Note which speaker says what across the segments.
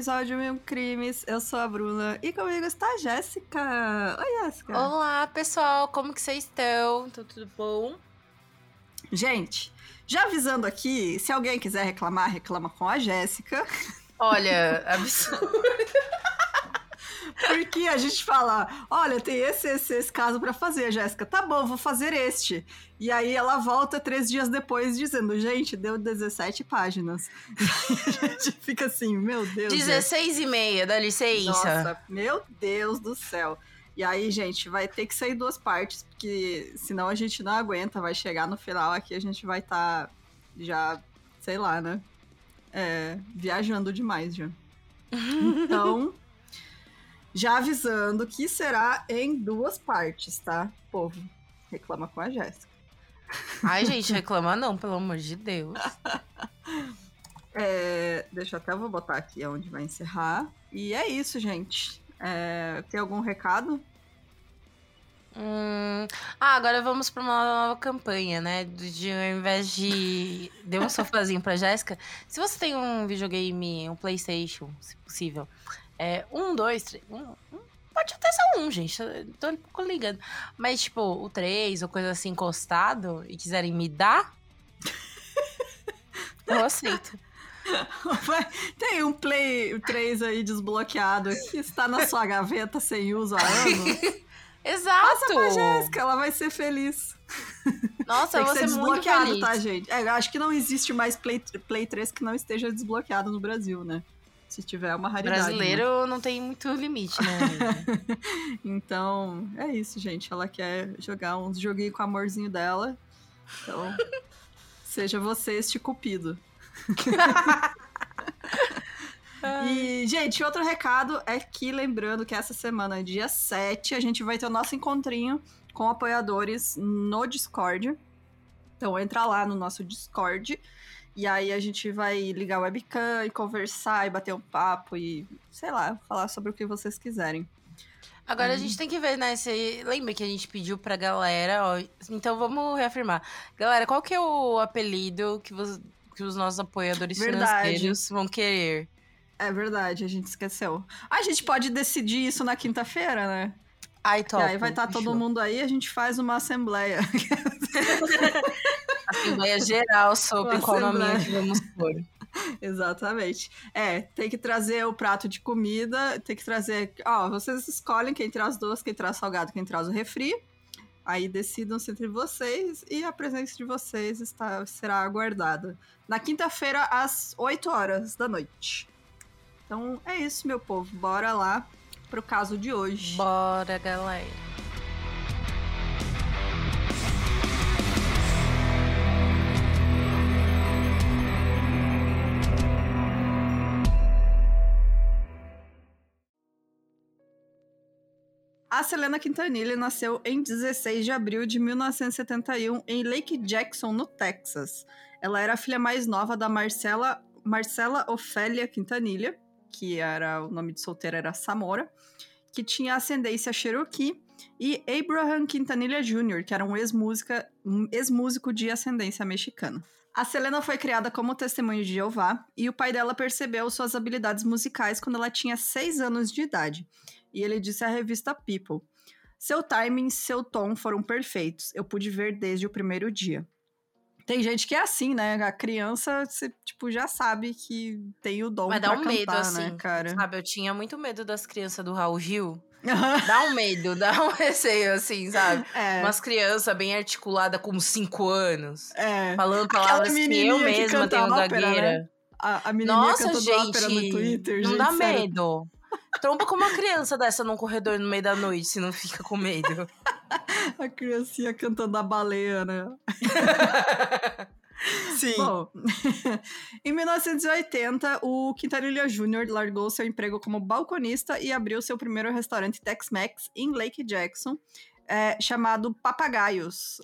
Speaker 1: episódio Mil Crimes. Eu sou a Bruna e comigo está a Jéssica. Oi, Jéssica.
Speaker 2: Olá, pessoal, como que vocês estão? Tá tudo bom?
Speaker 1: Gente, já avisando aqui, se alguém quiser reclamar, reclama com a Jéssica.
Speaker 2: Olha, absurdo.
Speaker 1: Porque a gente fala, olha, tem esse, esse, esse caso para fazer, Jéssica. Tá bom, vou fazer este. E aí ela volta três dias depois dizendo, gente, deu 17 páginas. a gente fica assim, meu Deus.
Speaker 2: 16 e meia, dá licença.
Speaker 1: Nossa, meu Deus do céu. E aí, gente, vai ter que sair duas partes, porque senão a gente não aguenta, vai chegar no final aqui, a gente vai estar tá já, sei lá, né? É, viajando demais já. Então, já avisando que será em duas partes, tá? Povo, reclama com a Jéssica.
Speaker 2: Ai, gente, reclama não, pelo amor de Deus.
Speaker 1: É, deixa eu até vou botar aqui onde vai encerrar. E é isso, gente. É, tem algum recado?
Speaker 2: Hum, ah, agora vamos para uma nova campanha, né? De ao invés de. Dê um sofazinho pra Jéssica. Se você tem um videogame, um PlayStation, se possível, é, um, dois, três. Um, um, pode até ser um, gente. Tô um pouco ligando. Mas, tipo, o três ou coisa assim encostado e quiserem me dar, eu aceito.
Speaker 1: Tem um Play 3 aí desbloqueado que está na sua gaveta sem uso há anos.
Speaker 2: Exato!
Speaker 1: Passa pra Jéssica, ela vai ser feliz.
Speaker 2: Nossa, eu vou ser, ser muito feliz.
Speaker 1: tá, gente? É, acho que não existe mais Play, Play 3 que não esteja desbloqueado no Brasil, né? Se tiver uma raridade.
Speaker 2: Brasileiro né? não tem muito limite, né?
Speaker 1: então, é isso, gente. Ela quer jogar uns joguinhos com o amorzinho dela. Então, seja você este cupido. e, gente, outro recado é que, lembrando que essa semana, dia 7, a gente vai ter o nosso encontrinho com apoiadores no Discord. Então, entra lá no nosso Discord e aí a gente vai ligar o webcam e conversar e bater um papo e, sei lá, falar sobre o que vocês quiserem.
Speaker 2: Agora a gente tem que ver, né? Se... Lembra que a gente pediu pra galera, ó. Então vamos reafirmar. Galera, qual que é o apelido que, vos... que os nossos apoiadores verdade. financeiros vão querer?
Speaker 1: É verdade, a gente esqueceu. A gente pode decidir isso na quinta-feira, né?
Speaker 2: Ai, top.
Speaker 1: E aí vai estar tá todo mundo aí, a gente faz uma assembleia.
Speaker 2: Assembleia geral sobre uma qual nome vamos pôr.
Speaker 1: Exatamente. É, tem que trazer o prato de comida, tem que trazer. Ó, vocês escolhem quem traz doce, quem traz salgado, quem traz o refri. Aí decidam-se entre vocês e a presença de vocês está, será aguardada. Na quinta-feira, às 8 horas da noite. Então é isso, meu povo. Bora lá pro caso de hoje.
Speaker 2: Bora, galera.
Speaker 1: A Selena Quintanilha nasceu em 16 de abril de 1971 em Lake Jackson, no Texas. Ela era a filha mais nova da Marcela, Marcela Ofélia Quintanilha, que era o nome de solteira era Samora, que tinha ascendência Cherokee, e Abraham Quintanilha Jr., que era um ex-músico ex de ascendência mexicana. A Selena foi criada como testemunho de Jeová e o pai dela percebeu suas habilidades musicais quando ela tinha 6 anos de idade e ele disse à revista People: Seu timing e seu tom foram perfeitos. Eu pude ver desde o primeiro dia. Tem gente que é assim, né? A criança, você, tipo, já sabe que tem o dom Mas dá um cantar, medo, né, assim, cara?
Speaker 2: Sabe, eu tinha muito medo das crianças do Raul Gil. dá um medo, dá um receio, assim, sabe? É. Umas crianças bem articuladas com 5 anos. É. Falando palavras que eu mesma que tenho ópera, gagueira. Né?
Speaker 1: A, a menininha Nossa, cantando gente, ópera no Twitter,
Speaker 2: não
Speaker 1: gente,
Speaker 2: dá sério. medo. Tromba com uma criança dessa num corredor no meio da noite, se não fica com medo.
Speaker 1: a criancinha cantando a baleia, né?
Speaker 2: Sim.
Speaker 1: Bom, em 1980, o Quintanilha Jr. largou seu emprego como balconista e abriu seu primeiro restaurante Tex-Mex em Lake Jackson, é, chamado Papagaios.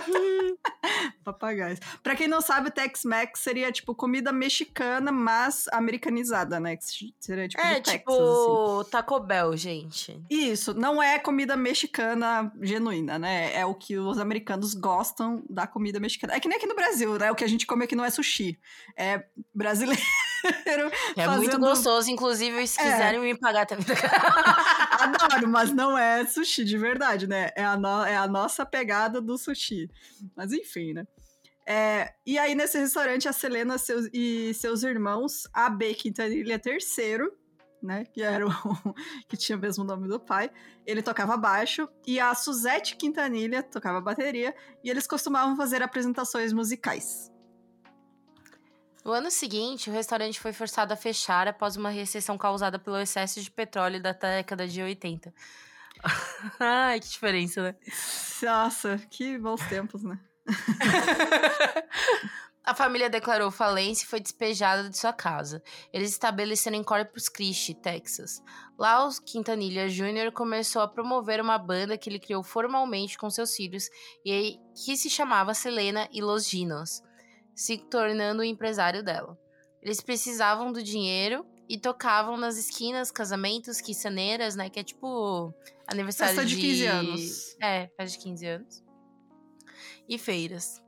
Speaker 1: Papagaios. Pra quem não sabe, Tex-Mex seria, tipo, comida mexicana, mas americanizada, né? Seria, tipo,
Speaker 2: é,
Speaker 1: tipo,
Speaker 2: Texas, assim. Taco Bell, gente.
Speaker 1: Isso, não é comida mexicana genuína, né? É o que os americanos gostam da comida mexicana. É que nem aqui no Brasil, né? O que a gente come aqui não é sushi. É brasileiro.
Speaker 2: É fazendo... muito gostoso, inclusive, se é. quiserem me pagar também.
Speaker 1: Adoro, mas não é sushi de verdade, né? É a, no... é a nossa pegada do sushi. Mas enfim, né? É, e aí, nesse restaurante, a Selena seus, e seus irmãos, a B Quintanilha terceiro, né? Que era o que tinha o mesmo nome do pai. Ele tocava baixo e a Suzette Quintanilha tocava bateria e eles costumavam fazer apresentações musicais.
Speaker 2: No ano seguinte, o restaurante foi forçado a fechar após uma recessão causada pelo excesso de petróleo da década de 80. Ai, que diferença, né?
Speaker 1: Nossa, que bons tempos, né?
Speaker 2: A família declarou falência e foi despejada de sua casa. Eles estabeleceram em Corpus Christi, Texas. Lá, o Quintanilha Jr. começou a promover uma banda que ele criou formalmente com seus filhos e que se chamava Selena e Los Ginos, se tornando o empresário dela. Eles precisavam do dinheiro e tocavam nas esquinas, casamentos, quinceneiras, né? Que é tipo aniversário
Speaker 1: festa de... de 15 anos.
Speaker 2: É, festa de 15 anos. E feiras.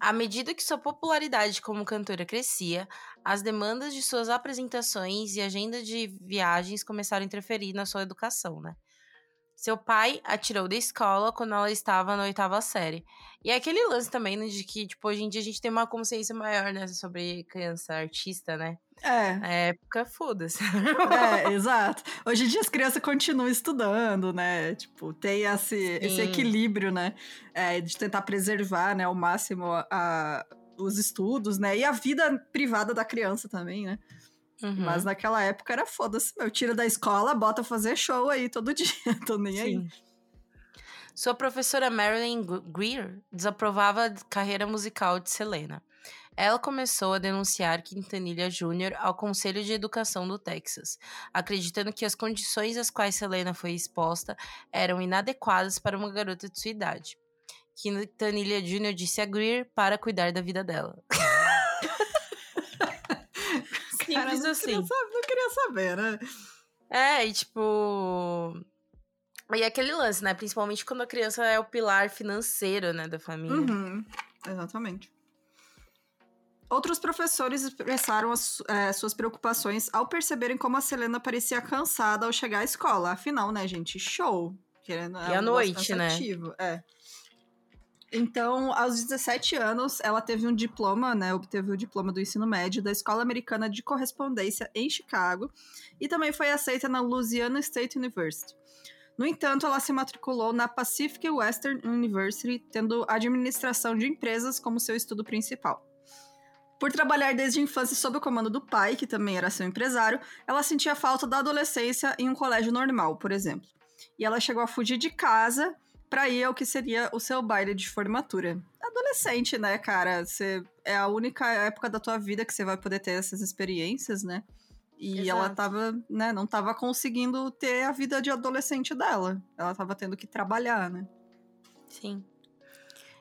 Speaker 2: À medida que sua popularidade como cantora crescia, as demandas de suas apresentações e agenda de viagens começaram a interferir na sua educação, né? Seu pai a tirou da escola quando ela estava na oitava série. E é aquele lance também, né, de que, tipo, hoje em dia a gente tem uma consciência maior, né, sobre criança artista, né?
Speaker 1: É.
Speaker 2: Na época, foda-se.
Speaker 1: É, exato. Hoje em dia as crianças continuam estudando, né? Tipo, tem esse, esse equilíbrio, né? É, de tentar preservar, né, ao máximo a, a, os estudos, né? E a vida privada da criança também, né? Uhum. Mas naquela época era foda-se, meu. Tira da escola, bota fazer show aí todo dia. Tô nem Sim. aí.
Speaker 2: Sua professora Marilyn Greer desaprovava a carreira musical de Selena. Ela começou a denunciar Quintanilha Jr. ao Conselho de Educação do Texas, acreditando que as condições às quais Selena foi exposta eram inadequadas para uma garota de sua idade. Quintanilha Jr. disse a Greer para cuidar da vida dela.
Speaker 1: Simples Cara, não assim. Queria saber, não queria saber, né?
Speaker 2: É, e tipo. E aquele lance, né? Principalmente quando a criança é o pilar financeiro, né, da família.
Speaker 1: Uhum, exatamente. Outros professores expressaram as, é, suas preocupações ao perceberem como a Selena parecia cansada ao chegar à escola. Afinal, né, gente? Show.
Speaker 2: Querendo, é e à noite, né?
Speaker 1: É. Então, aos 17 anos, ela teve um diploma, né? Obteve o diploma do ensino médio da Escola Americana de Correspondência em Chicago e também foi aceita na Louisiana State University. No entanto, ela se matriculou na Pacific Western University, tendo administração de empresas como seu estudo principal. Por trabalhar desde a infância sob o comando do pai, que também era seu empresário, ela sentia falta da adolescência em um colégio normal, por exemplo. E ela chegou a fugir de casa para ir ao que seria o seu baile de formatura. Adolescente, né, cara? Você é a única época da tua vida que você vai poder ter essas experiências, né? E Exato. ela tava, né, não tava conseguindo ter a vida de adolescente dela. Ela tava tendo que trabalhar, né?
Speaker 2: Sim.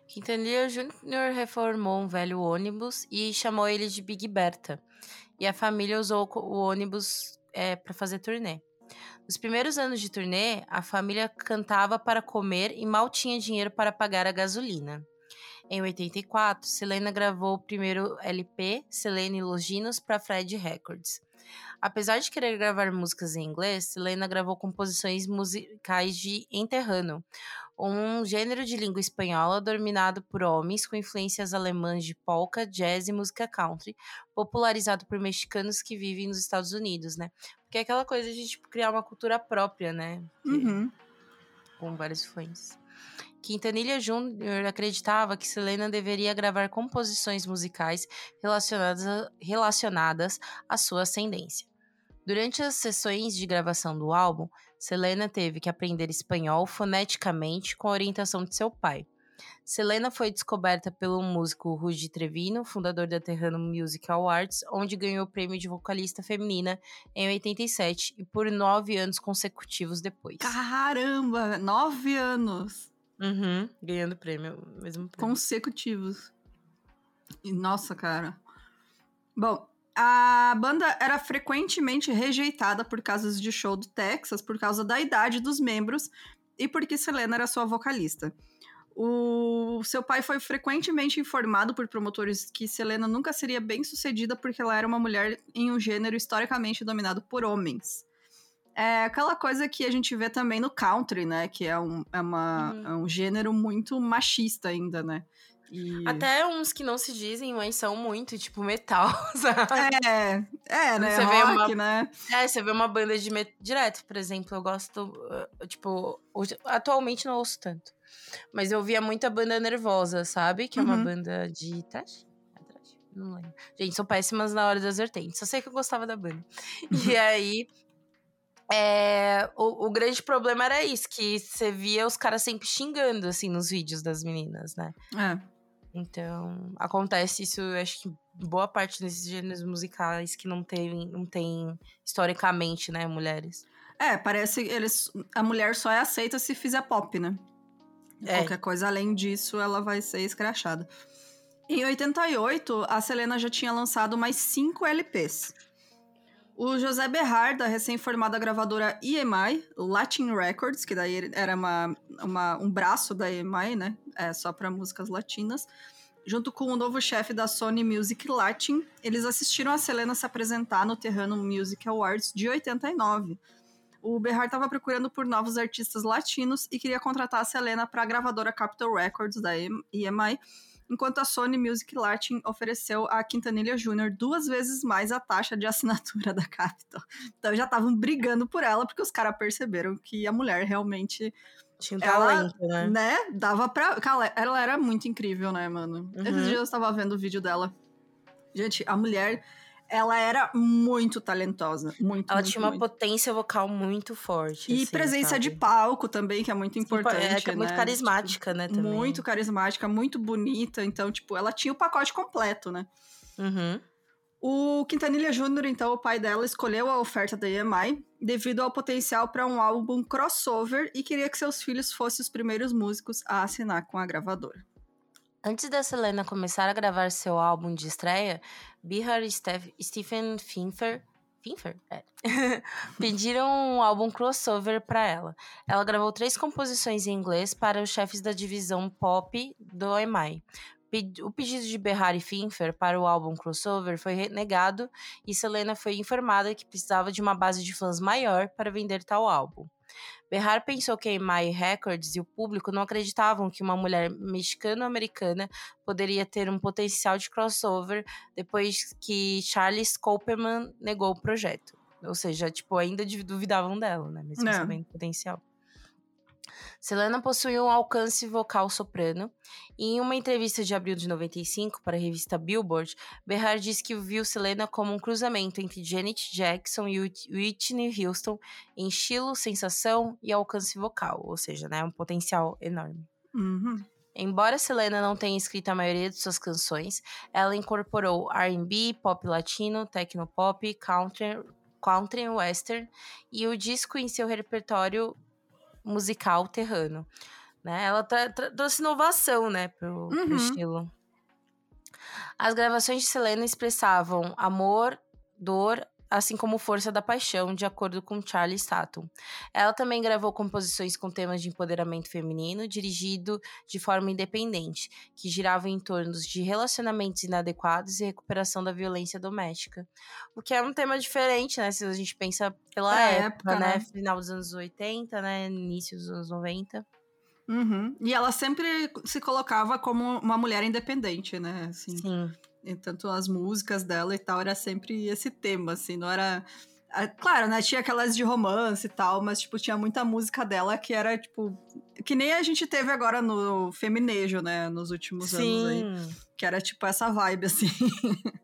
Speaker 2: Quintanilha Jr. reformou um velho ônibus e chamou ele de Big Berta. E a família usou o ônibus é, para fazer turnê. Nos primeiros anos de turnê, a família cantava para comer e mal tinha dinheiro para pagar a gasolina. Em 84, Selena gravou o primeiro LP, Selena e Loginos, para Fred Records. Apesar de querer gravar músicas em inglês, Selena gravou composições musicais de enterrano, um gênero de língua espanhola dominado por homens com influências alemãs de polka, jazz e música country, popularizado por mexicanos que vivem nos Estados Unidos, né? Porque é aquela coisa de tipo, criar uma cultura própria, né?
Speaker 1: Uhum.
Speaker 2: Com várias influências. Quintanilha Jr. acreditava que Selena deveria gravar composições musicais relacionadas a, relacionadas à sua ascendência. Durante as sessões de gravação do álbum, Selena teve que aprender espanhol foneticamente com a orientação de seu pai. Selena foi descoberta pelo músico Rudy Trevino, fundador da Terrano Music Awards, onde ganhou o prêmio de vocalista feminina em 87 e por nove anos consecutivos depois.
Speaker 1: Caramba, nove anos!
Speaker 2: Uhum, ganhando prêmio, mesmo prêmio.
Speaker 1: Consecutivos. E, nossa, cara. Bom, a banda era frequentemente rejeitada por casos de show do Texas por causa da idade dos membros e porque Selena era sua vocalista. O seu pai foi frequentemente informado por promotores que Selena nunca seria bem sucedida porque ela era uma mulher em um gênero historicamente dominado por homens. É aquela coisa que a gente vê também no country, né? Que é um, é uma, uhum. é um gênero muito machista ainda, né?
Speaker 2: E... Até uns que não se dizem, mas são muito, tipo, metal, sabe?
Speaker 1: É, é, né? Você Rock, vê uma, né?
Speaker 2: É, você vê uma banda de metal direto, por exemplo, eu gosto, uh, tipo, atualmente não ouço tanto. Mas eu via muita banda nervosa, sabe? Que é uma uhum. banda de trash. É não lembro. Gente, são péssimas na hora das vertentes. Só sei que eu gostava da banda. e aí, é, o, o, grande problema era isso, que você via os caras sempre xingando, assim, nos vídeos das meninas, né?
Speaker 1: É.
Speaker 2: Então, acontece isso, acho que boa parte desses gêneros musicais que não tem, não tem historicamente, né, mulheres.
Speaker 1: É, parece que eles a mulher só é aceita se fizer pop, né? É. Qualquer coisa além disso, ela vai ser escrachada. Em 88, a Selena já tinha lançado mais cinco LPs. O José Berrar, da recém-formada gravadora EMI, Latin Records, que daí era uma, uma um braço da EMI, né? É, só para músicas latinas. Junto com o novo chefe da Sony Music Latin, eles assistiram a Selena se apresentar no Terrano Music Awards de 89. O Berrar estava procurando por novos artistas latinos e queria contratar a Selena para a gravadora Capitol Records da EMI, enquanto a Sony Music Latin ofereceu a Quintanilha Jr. duas vezes mais a taxa de assinatura da Capitol. Então já estavam brigando por ela, porque os caras perceberam que a mulher realmente.
Speaker 2: Tinha um talento,
Speaker 1: ela,
Speaker 2: né?
Speaker 1: né? Dava pra. Ela era muito incrível, né, mano? Uhum. Esses dias eu estava vendo o vídeo dela. Gente, a mulher ela era muito talentosa. Muito,
Speaker 2: ela
Speaker 1: muito,
Speaker 2: tinha uma
Speaker 1: muito.
Speaker 2: potência vocal muito forte.
Speaker 1: E assim, presença sabe? de palco também, que é muito importante. É, que é
Speaker 2: muito
Speaker 1: né?
Speaker 2: carismática, tipo, né? Também.
Speaker 1: Muito carismática, muito bonita. Então, tipo, ela tinha o pacote completo, né?
Speaker 2: Uhum.
Speaker 1: O Quintanilha Júnior, então, o pai dela, escolheu a oferta da EMI devido ao potencial para um álbum crossover e queria que seus filhos fossem os primeiros músicos a assinar com a gravadora.
Speaker 2: Antes da Selena começar a gravar seu álbum de estreia, Bihar e Stephen Finfer Finfer? É. pediram um álbum crossover para ela. Ela gravou três composições em inglês para os chefes da divisão pop do EMI. O pedido de Behar e Finfer para o álbum crossover foi negado e Selena foi informada que precisava de uma base de fãs maior para vender tal álbum. Behar pensou que EMI Records e o público não acreditavam que uma mulher mexicano-americana poderia ter um potencial de crossover depois que Charles Koperman negou o projeto. Ou seja, tipo, ainda duvidavam dela, né? Mesmo é. sabendo potencial. Selena possui um alcance vocal soprano. E em uma entrevista de abril de 95 para a revista Billboard, Berhard disse que viu Selena como um cruzamento entre Janet Jackson e Whitney Houston em estilo, sensação e alcance vocal, ou seja, né, um potencial enorme.
Speaker 1: Uhum.
Speaker 2: Embora Selena não tenha escrito a maioria de suas canções, ela incorporou R&B, pop latino, technopop, country, country western e o disco em seu repertório musical terrano. Né? Ela trouxe inovação né, pro, uhum. pro estilo. As gravações de Selena expressavam amor, dor, assim como Força da Paixão, de acordo com Charlie Staton. Ela também gravou composições com temas de empoderamento feminino, dirigido de forma independente, que giravam em torno de relacionamentos inadequados e recuperação da violência doméstica. O que é um tema diferente, né? Se a gente pensa pela é época, época, né? né? Final dos anos 80, né? Início dos anos 90.
Speaker 1: Uhum. E ela sempre se colocava como uma mulher independente, né? Assim.
Speaker 2: Sim.
Speaker 1: E tanto as músicas dela e tal, era sempre esse tema, assim, não era. Claro, né? Tinha aquelas de romance e tal, mas, tipo, tinha muita música dela que era, tipo. Que nem a gente teve agora no Feminejo, né? Nos últimos Sim. anos aí. Que era, tipo, essa vibe, assim.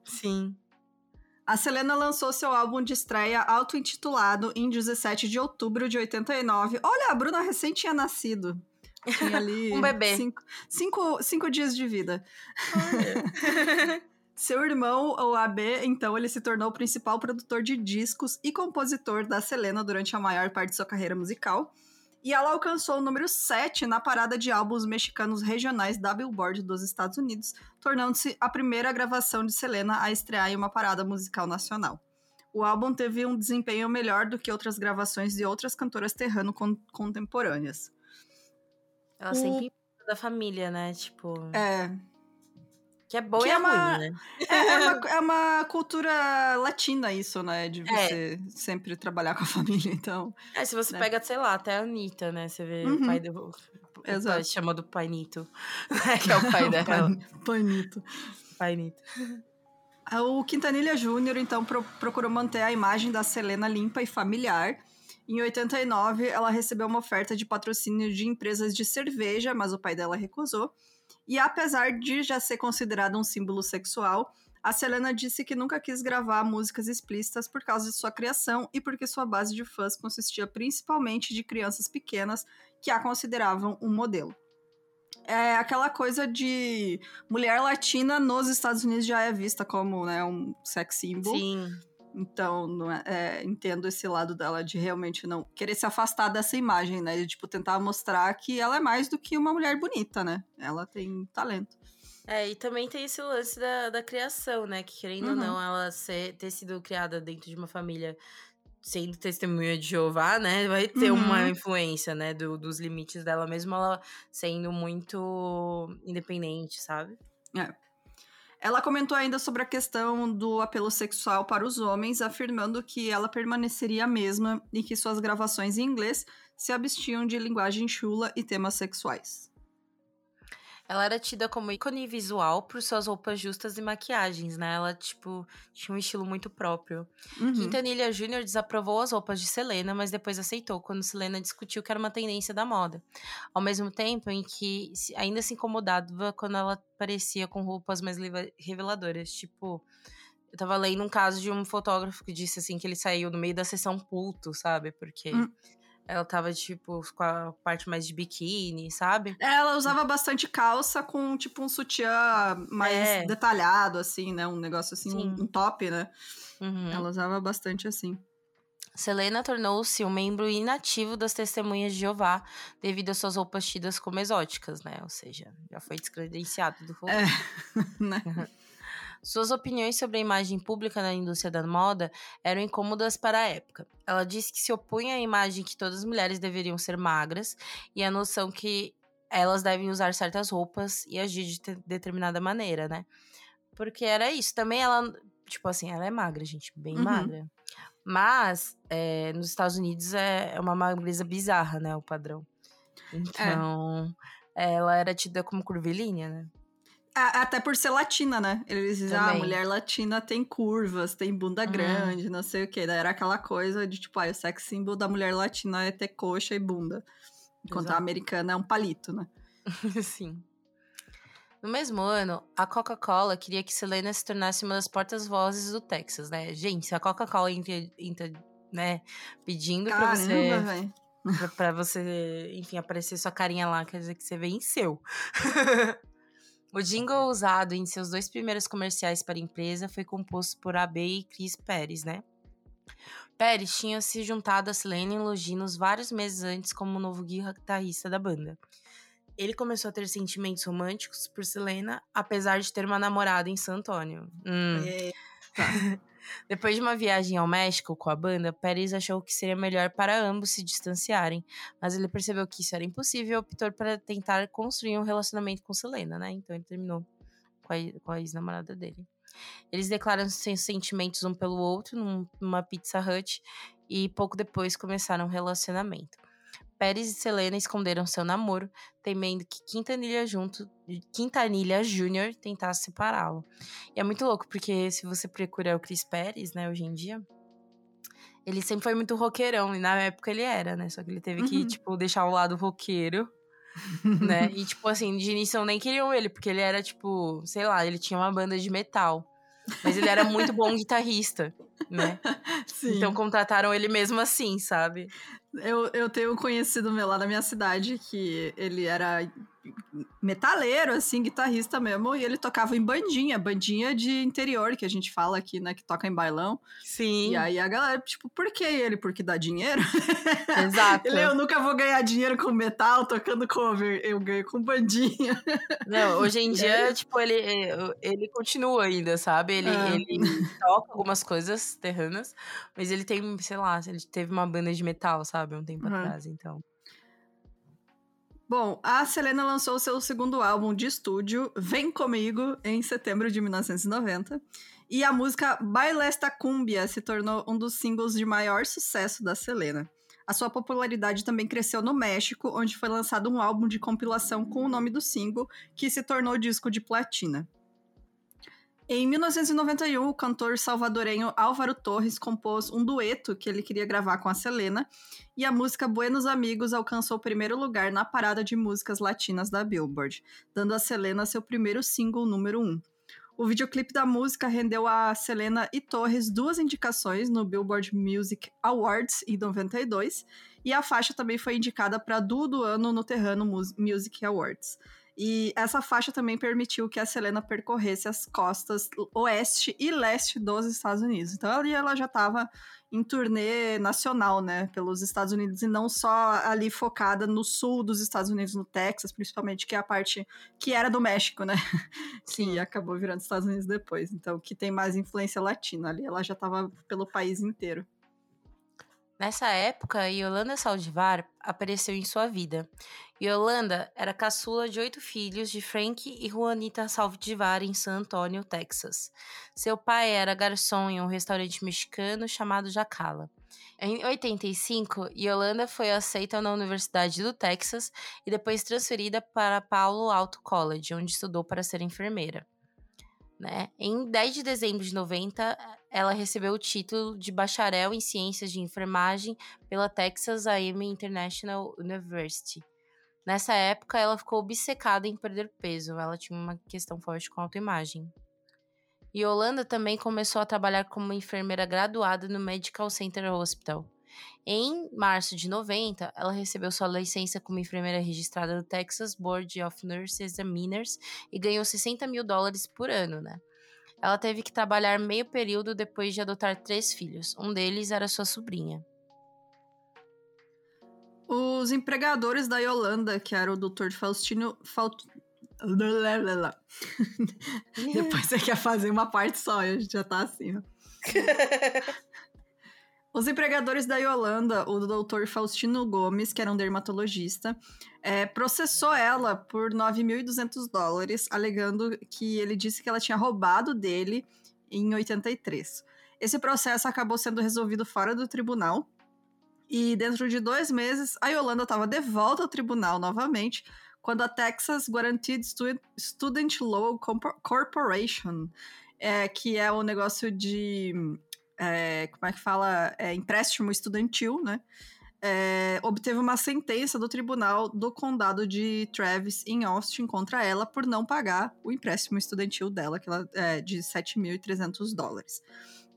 Speaker 2: Sim.
Speaker 1: A Selena lançou seu álbum de estreia auto-intitulado em 17 de outubro de 89. Olha, a Bruna recém tinha nascido. Tinha ali.
Speaker 2: um bebê.
Speaker 1: Cinco, cinco, cinco dias de vida. Seu irmão, o AB, então, ele se tornou o principal produtor de discos e compositor da Selena durante a maior parte de sua carreira musical. E ela alcançou o número 7 na parada de álbuns mexicanos regionais da Billboard dos Estados Unidos, tornando-se a primeira gravação de Selena a estrear em uma parada musical nacional. O álbum teve um desempenho melhor do que outras gravações de outras cantoras terrano contemporâneas.
Speaker 2: Ela o... sempre da família, né? Tipo.
Speaker 1: É.
Speaker 2: Que é bom
Speaker 1: Que
Speaker 2: e
Speaker 1: é
Speaker 2: é
Speaker 1: uma-
Speaker 2: ruim, né?
Speaker 1: É, é uma, é uma cultura latina isso, né? De você sempre trabalhar com a família, então.
Speaker 2: É, se você
Speaker 1: né?
Speaker 2: pega, sei lá, até a Anitta, né? Você vê o
Speaker 1: Uhum.
Speaker 2: pai do. o pai
Speaker 1: Exato.
Speaker 2: chama do pai Nito. que é o pai dela.
Speaker 1: Pan- Panito.
Speaker 2: pai Nito.
Speaker 1: O Quintanilha Júnior, então, pro- procurou manter a imagem da Selena limpa e familiar. Em 89, ela recebeu uma oferta de patrocínio de empresas de cerveja, mas o pai dela recusou. E apesar de já ser considerada um símbolo sexual, a Selena disse que nunca quis gravar músicas explícitas por causa de sua criação e porque sua base de fãs consistia principalmente de crianças pequenas que a consideravam um modelo. É aquela coisa de mulher latina nos Estados Unidos já é vista como né, um sex symbol.
Speaker 2: Sim.
Speaker 1: Então, não é- é, entendo esse lado dela de realmente não querer se afastar dessa imagem, né? De, tipo, tentar mostrar que ela é mais do que uma mulher bonita, né? Ela tem talento.
Speaker 2: É, e também tem esse lance da, da criação, né? Que querendo ou
Speaker 1: Uhum.
Speaker 2: não, ela ser, ter sido criada dentro de uma família sendo testemunha de Jeová, né? Vai ter uma
Speaker 1: Uhum.
Speaker 2: influência, né? do- dos limites dela, mesmo ela sendo muito independente, sabe?
Speaker 1: Ela comentou ainda sobre a questão do apelo sexual para os homens, afirmando que ela permaneceria a mesma e que suas gravações em inglês se abstinham de linguagem chula e temas sexuais.
Speaker 2: Ela era tida como ícone visual por suas roupas justas e maquiagens, né? Ela, tipo, tinha um estilo muito próprio.
Speaker 1: Uhum.
Speaker 2: Quintanilha Júnior desaprovou as roupas de Selena, mas depois aceitou quando Selena discutiu que era uma tendência da moda. Ao mesmo tempo em que ainda se incomodava quando ela aparecia com roupas mais reveladoras. Tipo, eu tava lendo um caso de um fotógrafo que disse assim que ele saiu no meio da sessão puto, sabe? Porque
Speaker 1: Hum.
Speaker 2: Ela tava, tipo, com a parte mais de biquíni, sabe?
Speaker 1: Ela usava bastante calça com, tipo, um sutiã mais
Speaker 2: É.
Speaker 1: detalhado, assim, né? Um negócio assim, um, um top, né?
Speaker 2: Uhum.
Speaker 1: Ela usava bastante assim.
Speaker 2: Selena tornou-se um membro inativo das Testemunhas de Jeová devido às suas roupas tidas como exóticas, né? Ou seja, já foi descredenciado do rolê.
Speaker 1: É, né?
Speaker 2: Suas opiniões sobre a imagem pública na indústria da moda eram incômodas para a época. Ela disse que se opunha à imagem que todas as mulheres deveriam ser magras e à noção que elas devem usar certas roupas e agir de te- determinada maneira, né? Porque era isso. Também ela, tipo assim, ela é magra, gente, bem
Speaker 1: Uhum.
Speaker 2: magra. Mas é, nos Estados Unidos é é uma magreza bizarra, né? O padrão. Então, ela era tida como curvilínea, né?
Speaker 1: A- Até por ser latina, né? Eles dizem, ah, a
Speaker 2: Também.
Speaker 1: mulher latina tem curvas, tem bunda
Speaker 2: Uhum.
Speaker 1: grande, não sei o quê. Daí era aquela coisa de, tipo, ah, o sex symbol da mulher latina é ter coxa e bunda. Enquanto a
Speaker 2: Exato.
Speaker 1: americana é um palito, né?
Speaker 2: Sim. No mesmo ano, a Coca-Cola queria que Selena se tornasse uma das portas-vozes do Texas, né? Gente, se a Coca-Cola entra, né, pedindo pra você,
Speaker 1: Caramba, velho.
Speaker 2: pra, pra você, enfim, aparecer sua carinha lá, quer dizer que você venceu. o jingle usado em seus dois primeiros comerciais para a empresa foi composto por AB e Chris Pérez, né? Pérez tinha se juntado a Selena em Loginos vários meses antes como novo guitarrista da banda. Ele começou a ter sentimentos românticos por Selena, apesar de ter uma namorada em San Antônio. Hum.
Speaker 1: É,
Speaker 2: Depois de uma viagem ao México com a banda, Pérez achou que seria melhor para ambos se distanciarem, mas ele percebeu que isso era impossível e optou para tentar construir um relacionamento com Selena, né? Então ele terminou com a, com a ex-namorada dele. Eles declaram seus sentimentos um pelo outro num- numa Pizza Hut e pouco depois começaram um relacionamento. Pérez e Selena esconderam seu namoro, temendo que Quintanilha junto Quintanilha Júnior tentasse separá-lo. E é muito louco, porque se você procura o Chris Pérez, né, hoje em dia, ele sempre foi muito roqueirão, e na época ele era, né? Só que ele teve que,
Speaker 1: Uhum.
Speaker 2: tipo, deixar o lado roqueiro, né? E, tipo, assim, de início nem queriam ele, porque ele era, tipo, sei lá, ele tinha uma banda de metal. Mas ele era muito bom guitarrista, né?
Speaker 1: Sim.
Speaker 2: Então contrataram ele mesmo assim, sabe?
Speaker 1: Eu, eu tenho um conhecido meu lá na minha cidade que ele era metaleiro, assim, guitarrista mesmo, e ele tocava em bandinha, bandinha de interior, que a gente fala aqui, né, que toca em bailão.
Speaker 2: Sim.
Speaker 1: E aí a galera, tipo, por que ele? Porque dá dinheiro?
Speaker 2: Exato.
Speaker 1: Ele, eu nunca vou ganhar dinheiro com metal, tocando cover, eu ganho com bandinha.
Speaker 2: Não, hoje em dia, tipo, ele, ele continua ainda, sabe? Ele,
Speaker 1: Ah.
Speaker 2: ele toca algumas coisas terranas, mas ele tem, sei lá, ele teve uma banda de metal, sabe? Um tempo
Speaker 1: Uhum.
Speaker 2: atrás, então.
Speaker 1: Bom, a Selena lançou seu segundo álbum de estúdio, Vem Comigo, em setembro de 1990. E a música Baila Esta Cumbia se tornou um dos singles de maior sucesso da Selena. A sua popularidade também cresceu no México, onde foi lançado um álbum de compilação com o nome do single, que se tornou disco de platina. Em 1991, o cantor salvadorenho Álvaro Torres compôs um dueto que ele queria gravar com a Selena, e a música Buenos Amigos alcançou o primeiro lugar na parada de músicas latinas da Billboard, dando a Selena seu primeiro single número 1. O videoclipe da música rendeu a Selena e Torres duas indicações no Billboard Music Awards em 92, e a faixa também foi indicada para Duo do Ano no Terrano Music Awards. E essa faixa também permitiu que a Selena percorresse as costas oeste e leste dos Estados Unidos. Então ali ela já estava em turnê nacional, né, pelos Estados Unidos e não só ali focada no sul dos Estados Unidos, no Texas, principalmente, que é a parte que era do México, né, que acabou virando Estados Unidos depois. Então, que tem mais influência latina ali, ela já estava pelo país inteiro.
Speaker 2: Nessa época, Yolanda Saldivar apareceu em sua vida. Yolanda era caçula de oito filhos de Frank e Juanita Saldivar em San Antonio, Texas. Seu pai era garçom em um restaurante mexicano chamado Jacala. Em 85, Yolanda foi aceita na Universidade do Texas e depois transferida para Palo Alto College, onde estudou para ser enfermeira. Né? Em 10 de dezembro de 90, ela recebeu o título de bacharel em ciências de enfermagem pela Texas A&M International University. Nessa época, ela ficou obcecada em perder peso. Ela tinha uma questão forte com autoimagem. Yolanda também começou a trabalhar como enfermeira graduada no Medical Center Hospital. Em março de 90, ela recebeu sua licença como enfermeira registrada do Texas Board of Nurse Examiners e ganhou 60 mil dólares por ano, né? Ela teve que trabalhar meio período depois de adotar três filhos. Um deles era sua sobrinha.
Speaker 1: Os empregadores da Yolanda, que era o Dr. Faustino. Faust... Depois você quer fazer uma parte só, a gente já tá assim, ó. Os empregadores da Yolanda, o doutor Faustino Gomes, que era um dermatologista, é, processou ela por 9.200 dólares, alegando que ele disse que ela tinha roubado dele em 83. Esse processo acabou sendo resolvido fora do tribunal. E dentro de dois meses, a Yolanda estava de volta ao tribunal novamente, quando a Texas Guaranteed Student Law Corporation, é, que é o um negócio de é, como é que fala, é, empréstimo estudantil, né? É, obteve uma sentença do tribunal do condado de Travis em Austin contra ela por não pagar o empréstimo estudantil dela, que ela, é, de 7.300 dólares.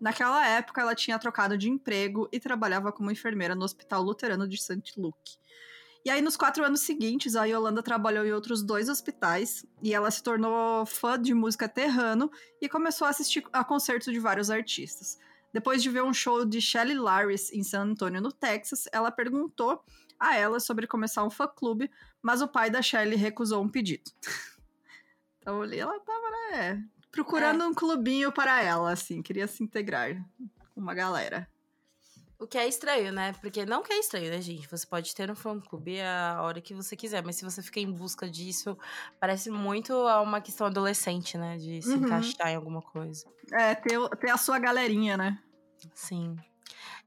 Speaker 1: Naquela época, ela tinha trocado de emprego e trabalhava como enfermeira no Hospital Luterano de St. Luke. E aí, nos quatro anos seguintes, a Yolanda trabalhou em outros dois hospitais e ela se tornou fã de música terrano e começou a assistir a concertos de vários artistas. Depois de ver um show de Shelly Laris em San Antonio, no Texas, ela perguntou a ela sobre começar um fã-clube, mas o pai da Shelly recusou um pedido. então ali ela tava, né, procurando é. um clubinho para ela, assim, queria se integrar com uma galera.
Speaker 2: O que é estranho, né? Porque não que é estranho, né, gente? Você pode ter um fã-clube a hora que você quiser, mas se você fica em busca disso, parece muito uma questão adolescente, né? De se uhum. encaixar em alguma coisa.
Speaker 1: É, ter, ter a sua galerinha, né?
Speaker 2: Sim.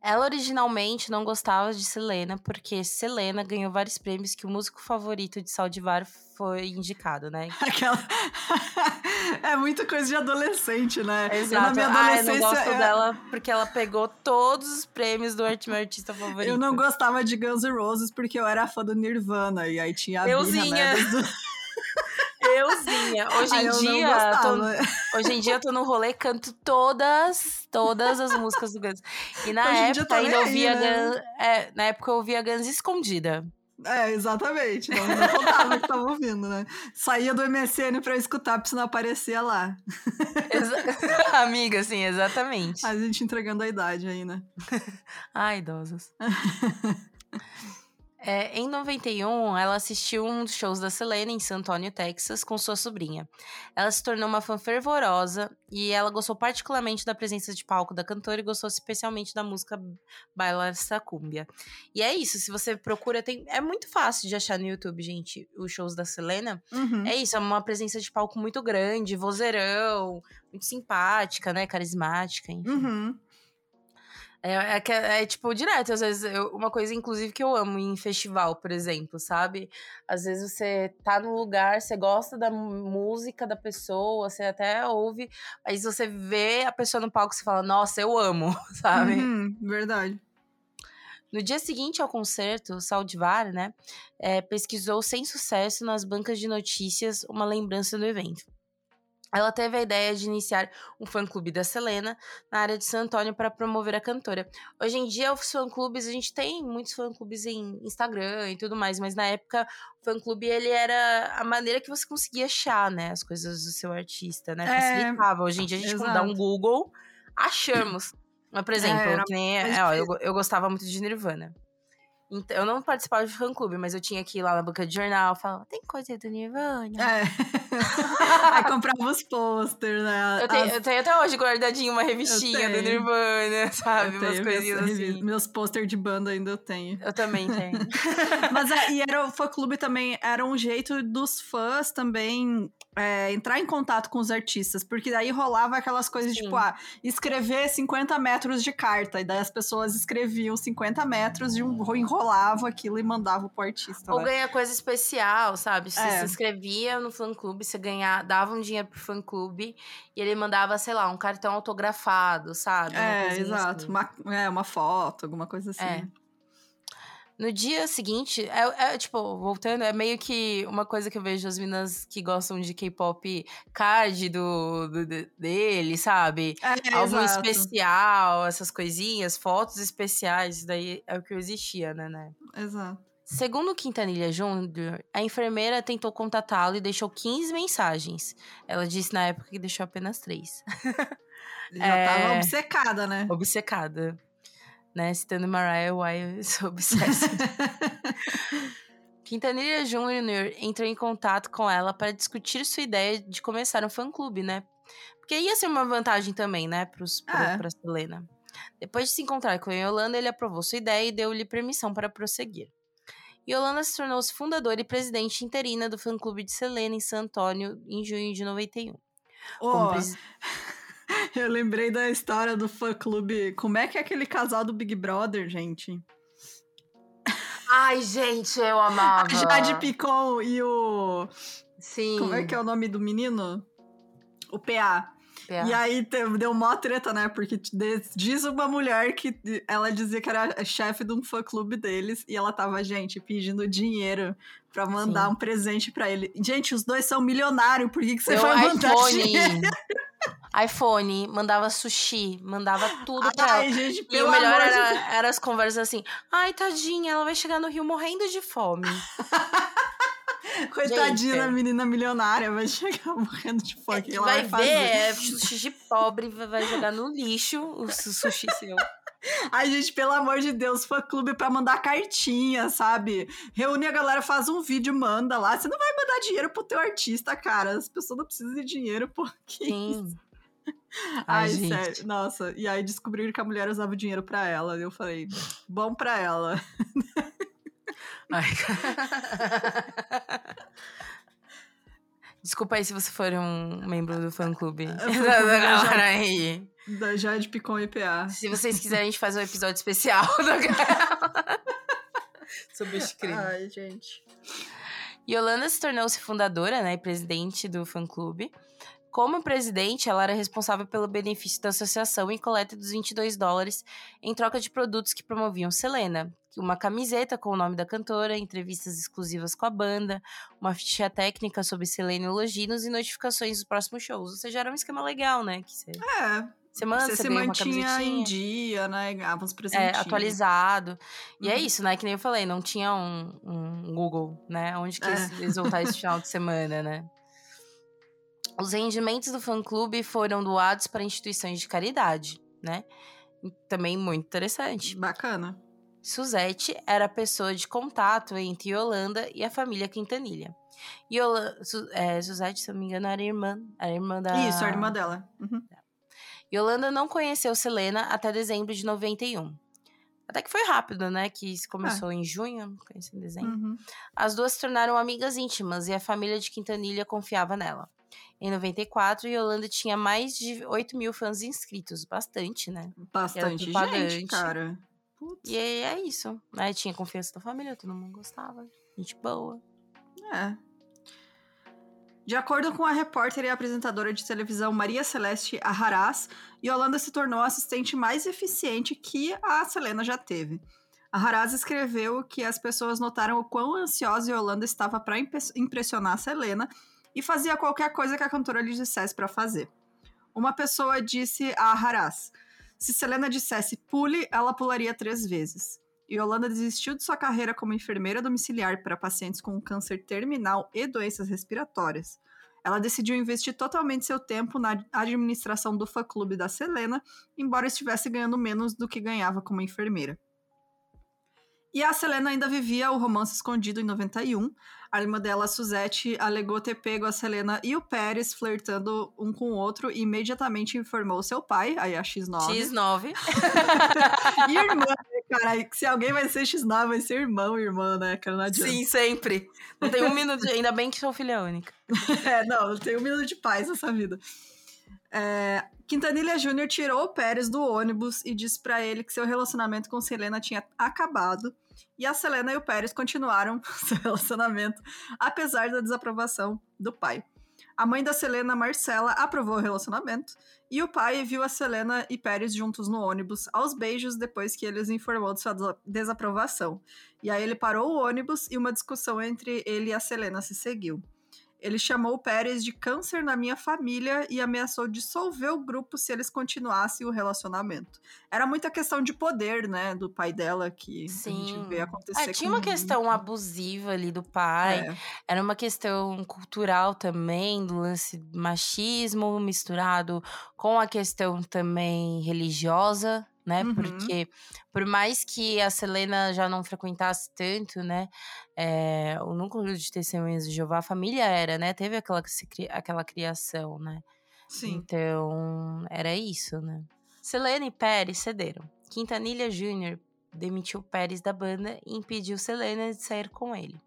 Speaker 2: Ela originalmente não gostava de Selena, porque Selena ganhou vários prêmios que o músico favorito de Saldivar foi indicado, né?
Speaker 1: Aquela... é muito coisa de adolescente, né?
Speaker 2: Exato. Eu, na minha adolescência, ah, eu não gosto eu... dela porque ela pegou todos os prêmios do meu artista favorito.
Speaker 1: Eu não gostava de Guns N' Roses porque eu era fã do Nirvana, e aí tinha a
Speaker 2: Euzinha. Birra, né, Euzinha. Hoje em dia, tô, hoje em dia eu tô no rolê, canto todas, todas as músicas do Guns. E na hoje época ainda ouvia né? Guns, é, na época eu ouvia Guns escondida.
Speaker 1: É, exatamente. Não, não contava que tava ouvindo, né? Saía do MSN pra escutar, pra não aparecer lá.
Speaker 2: Exa Amiga, sim, exatamente.
Speaker 1: A gente entregando a idade aí, né?
Speaker 2: Ai, idosos. É, em 91, ela assistiu um dos shows da Selena em San Antonio, Texas, com sua sobrinha. Ela se tornou uma fã fervorosa e ela gostou particularmente da presença de palco da cantora e gostou especialmente da música Bailar essa Cumbia. E é isso, se você procura, tem, é muito fácil de achar no YouTube, gente, os shows da Selena.
Speaker 1: Uhum.
Speaker 2: É isso, é uma presença de palco muito grande, vozeirão, muito simpática, né, carismática, enfim.
Speaker 1: Uhum.
Speaker 2: É, é, é, é, tipo direto, às vezes, eu- uma coisa, inclusive, que eu amo em festival, por exemplo, sabe? Às vezes você tá num lugar, você gosta da música da pessoa, você até ouve, aí você vê a pessoa no palco e fala, nossa, eu amo, sabe?
Speaker 1: Uhum, verdade.
Speaker 2: No dia seguinte ao concerto, Saldivar, né, é, pesquisou sem sucesso nas bancas de notícias uma lembrança do evento. Ela teve a ideia de iniciar um fã-clube da Selena na área de San Antônio para promover a cantora. Hoje em dia, os fã-clubes, a gente tem muitos fã-clubes em Instagram e tudo mais, mas na época, o fã-clube, ele era a maneira que você conseguia achar, né, as coisas do seu artista, né,
Speaker 1: É,
Speaker 2: facilitava. Hoje em dia, a gente quando dá um. Google, achamos. Mas, por exemplo,
Speaker 1: era
Speaker 2: que nem, é, ó, eu, eu gostava muito de Nirvana. Então, eu não participava de fã-clube, mas eu tinha que ir lá na banca de jornal, falava, tem coisa do Nirvana?
Speaker 1: É. Aí comprava os posters, né?
Speaker 2: Eu tenho,
Speaker 1: As-
Speaker 2: eu tenho até hoje guardadinho uma revistinha do. Nirvana, sabe? Umas coisinhas assim.
Speaker 1: Meus posters de banda ainda eu tenho.
Speaker 2: Eu também tenho.
Speaker 1: Mas é, e era, o fã-clube também era um jeito dos fãs também é, entrar em contato com os artistas, porque daí rolava aquelas coisas
Speaker 2: Sim.
Speaker 1: tipo, ah, escrever 50 metros de carta, e daí as pessoas escreviam 50 metros e um- enrolava aquilo e mandava pro artista.
Speaker 2: Ou
Speaker 1: né?
Speaker 2: ganha coisa especial, sabe? Você
Speaker 1: É.
Speaker 2: se inscrevia no fã-clube, você ganhava, dava um dinheiro pro fã-clube e ele mandava, sei lá, um cartão autografado, sabe? Uma
Speaker 1: É, exato.
Speaker 2: assim.
Speaker 1: Uma, é, uma foto, alguma coisa assim.
Speaker 2: É. No dia seguinte, é, é, tipo, voltando, é meio que uma coisa que eu vejo as meninas que gostam de K-pop card do, do- de- dele, sabe?
Speaker 1: É,
Speaker 2: Álbum
Speaker 1: exato.
Speaker 2: especial, essas coisinhas, fotos especiais, daí é o que existia, né, né?
Speaker 1: Exato.
Speaker 2: Segundo Quintanilha Júnior, a enfermeira tentou contatá-lo e deixou 15 mensagens. Ela disse na época que deixou apenas três.
Speaker 1: Já
Speaker 2: É.
Speaker 1: tava obcecada, né?
Speaker 2: Obcecada. Né? Citando Mariah White, sou obsessa. Quintanilha Júnior entrou em contato com ela para discutir sua ideia de começar um fã-clube, né? Porque ia ser uma vantagem também, né, pros, pro,
Speaker 1: É.
Speaker 2: pra Selena. Depois de se encontrar com Yolanda, ele aprovou sua ideia e deu-lhe permissão para prosseguir. Yolanda se tornou-se fundadora e presidente interina do fã-clube de Selena em San Antônio em junho de 91. Como
Speaker 1: Ó,
Speaker 2: presi-
Speaker 1: eu lembrei da história do fã-clube. Como é que é aquele casal do Big Brother, gente?
Speaker 2: Ai, gente, eu amava.
Speaker 1: A Jade Picon e o...
Speaker 2: Sim.
Speaker 1: Como é que é o nome do menino? O PA. E aí deu mó treta, né? Porque diz uma mulher que ela dizia que era chefe de um fã-clube deles e ela tava, gente, pedindo dinheiro pra mandar
Speaker 2: Sim.
Speaker 1: um presente pra ele. Gente, os dois são milionários, por que, que você
Speaker 2: Meu
Speaker 1: vai mandar
Speaker 2: iPhone.
Speaker 1: dinheiro?
Speaker 2: iPhone, mandava sushi, mandava tudo pra ela.
Speaker 1: Ai, gente,
Speaker 2: E o melhor
Speaker 1: amor de
Speaker 2: era, era as conversas assim: ai, tadinha, ela vai chegar no Rio morrendo de fome.
Speaker 1: Coitadinha
Speaker 2: Gente.
Speaker 1: da menina milionária, vai chegar morrendo de fome. que ela
Speaker 2: vai
Speaker 1: vai
Speaker 2: ver, é sushi de pobre, vai jogar no lixo o su- sushi seu.
Speaker 1: Ai, gente, pelo amor de Deus, fã clube pra mandar cartinha, sabe? Reúne a galera, faz um vídeo, manda lá. Você não vai mandar dinheiro pro teu artista, cara. As pessoas não precisam de dinheiro, porque.
Speaker 2: Sim.
Speaker 1: Ai,
Speaker 2: Ai, gente.
Speaker 1: sério. Nossa. E aí descobriram que a mulher usava o dinheiro pra ela. Eu falei, bom pra ela.
Speaker 2: Ai. Desculpa aí se você for um membro do fã-clube. da da galera aí.
Speaker 1: Da Jade Picon e PA.
Speaker 2: Se vocês quiserem, a gente faz um episódio especial da sobre este crime.
Speaker 1: Ai, gente.
Speaker 2: Yolanda se tornou-se fundadora né, e presidente do fã-clube. Como presidente, ela era responsável pelo benefício da associação e coleta dos 22 dólares em troca de produtos que promoviam Selena. Uma camiseta com o nome da cantora, entrevistas exclusivas com a banda, uma ficha técnica sobre Selena e Loginos e notificações dos próximos shows. Ou seja, era um esquema legal, né? Que você,
Speaker 1: É,
Speaker 2: você manda,
Speaker 1: você
Speaker 2: você
Speaker 1: se mantinha em dia, né? Ganhava uns
Speaker 2: É, atualizado. E é
Speaker 1: Uhum.
Speaker 2: isso, né? Que nem eu falei, não tinha um, um Google, né? Onde que
Speaker 1: É.
Speaker 2: eles, vão estar esse final de semana, né? Os rendimentos do fã-clube foram doados para instituições de caridade, né? Também muito interessante.
Speaker 1: Bacana.
Speaker 2: Suzette era a pessoa de contato entre Yolanda e a família Quintanilha. Yolanda, Su, é, Suzette, se eu não me engano, era irmã, era irmã da...
Speaker 1: Isso, a irmã dela. Uhum.
Speaker 2: Yolanda não conheceu Selena até dezembro de 91. Até que foi rápido, né? Que começou é. em junho, conheci em dezembro. Uhum. As duas se tornaram amigas íntimas e a família de Quintanilha confiava nela. Em 94, Yolanda tinha mais de 8 mil fãs inscritos. Bastante, né?
Speaker 1: Bastante gente, cara.
Speaker 2: Putz. E é isso. Né? Tinha confiança da família, todo mundo gostava. Gente boa.
Speaker 1: É. De acordo com a repórter e apresentadora de televisão Maria Celeste Arraraz, Yolanda se tornou a assistente mais eficiente que a Selena já teve. A Haraz escreveu que as pessoas notaram o quão ansiosa Yolanda estava para impressionar a Selena e fazia qualquer coisa que a cantora lhe dissesse para fazer. Uma pessoa disse a Haraz: se Selena dissesse pule, ela pularia três vezes. Yolanda desistiu de sua carreira como enfermeira domiciliar para pacientes com câncer terminal e doenças respiratórias. Ela decidiu investir totalmente seu tempo na administração do fã-clube da Selena, embora estivesse ganhando menos do que ganhava como enfermeira. E a Selena ainda vivia o romance escondido em 91. A irmã dela, Suzette, alegou ter pego a Selena e o Pérez flertando um com o outro e imediatamente informou seu pai, aí a X9.
Speaker 2: X9.
Speaker 1: e irmã, né, cara, se alguém vai ser X9, vai ser irmão e irmã, né, cara? Não adianta.
Speaker 2: Sim, sempre. Não tem um minuto, de... ainda bem que sou filha única.
Speaker 1: é, não, não tem um minuto de paz nessa vida. É, Quintanilha Júnior tirou o Pérez do ônibus e disse para ele que seu relacionamento com Selena tinha acabado e a Selena e o Pérez continuaram seu relacionamento, apesar da desaprovação do pai. A mãe da Selena, Marcela, aprovou o relacionamento e o pai viu a Selena e Pérez juntos no ônibus, aos beijos, depois que eles informou de sua desaprovação. E aí ele parou o ônibus e uma discussão entre ele e a Selena se seguiu. Ele chamou o Pérez de câncer na minha família e ameaçou dissolver o grupo se eles continuassem o relacionamento. Era muita questão de poder, né, do pai dela que Sim. a gente vê acontecer.
Speaker 2: É, tinha uma questão abusiva ali do pai. É. Era uma questão cultural também, do lance machismo misturado com a questão também religiosa, né? Uhum. Porque por mais que a Selena já não frequentasse tanto, né? É, o núcleo de testemunhas de Jeová, a família era, né? Teve aquela, aquela criação, né?
Speaker 1: Sim.
Speaker 2: Então, era isso, né? Selena e Pérez cederam. Quintanilha Jr. demitiu Pérez da banda e impediu Selena de sair com ele.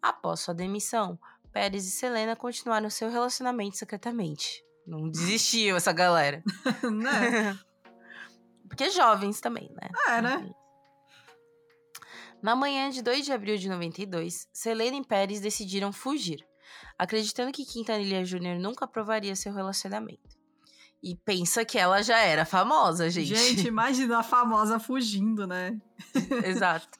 Speaker 2: Após sua demissão, Pérez e Selena continuaram seu relacionamento secretamente. Não desistiu essa galera.
Speaker 1: né?
Speaker 2: Porque jovens também, né?
Speaker 1: É, né?
Speaker 2: Na manhã de 2 de abril de 92, Selena e Pérez decidiram fugir, acreditando que Quintanilha Júnior nunca aprovaria seu relacionamento. E pensa que ela já era famosa, gente.
Speaker 1: Gente, imagina a famosa fugindo, né?
Speaker 2: Exato.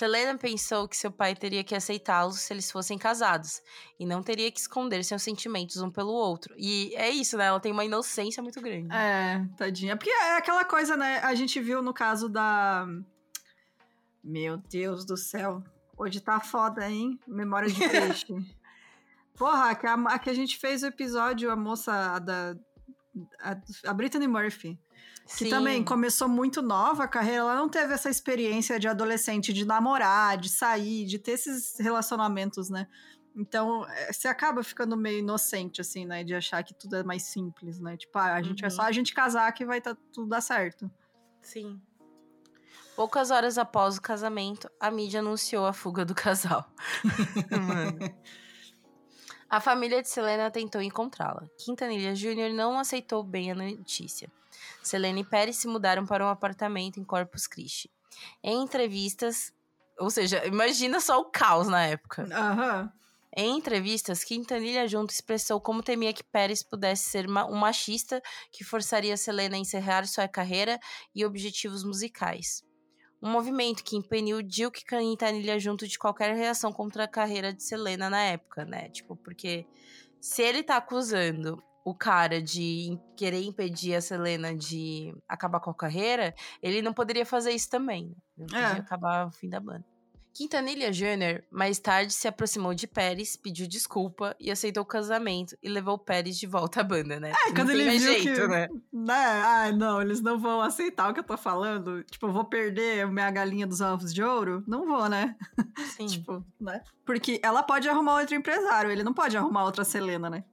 Speaker 2: Selena pensou que seu pai teria que aceitá-los se eles fossem casados e não teria que esconder seus sentimentos um pelo outro. E é isso, né? Ela tem uma inocência muito grande.
Speaker 1: É, tadinha. Porque é aquela coisa, né? A gente viu no caso da. Meu Deus do céu. Hoje tá foda, hein? Memória de peixe. Porra, que a, a, que a gente fez o episódio, a moça da. A, a Brittany Murphy que Sim. também começou muito nova a carreira, ela não teve essa experiência de adolescente, de namorar, de sair, de ter esses relacionamentos, né? Então, é, você acaba ficando meio inocente, assim, né? De achar que tudo é mais simples, né? Tipo, ah, a gente uhum. é só a gente casar que vai tá, tudo dar certo.
Speaker 2: Sim. Poucas horas após o casamento, a mídia anunciou a fuga do casal. a família de Selena tentou encontrá-la. Quintanilha Jr. não aceitou bem a notícia. Selene e Pérez se mudaram para um apartamento em Corpus Christi. Em entrevistas, ou seja, imagina só o caos na época.
Speaker 1: Uhum.
Speaker 2: Em entrevistas, Quintanilha Junto expressou como temia que Pérez pudesse ser um machista que forçaria Selena a encerrar sua carreira e objetivos musicais. Um movimento que impediu Duke Quintanilha Junto de qualquer reação contra a carreira de Selena na época, né? Tipo, porque se ele tá acusando o cara de querer impedir a Selena de acabar com a carreira, ele não poderia fazer isso também. Né? Ele é. poderia acabar o fim da banda. Quintanilha Jr. mais tarde se aproximou de Pérez, pediu desculpa e aceitou o casamento e levou Pérez de volta à banda, né?
Speaker 1: É, quando ele viu jeito, que... Né? né? Ah, não, eles não vão aceitar o que eu tô falando. Tipo, eu vou perder minha galinha dos ovos de ouro? Não vou, né?
Speaker 2: Sim.
Speaker 1: tipo, né? Porque ela pode arrumar outro empresário, ele não pode arrumar outra Selena, né?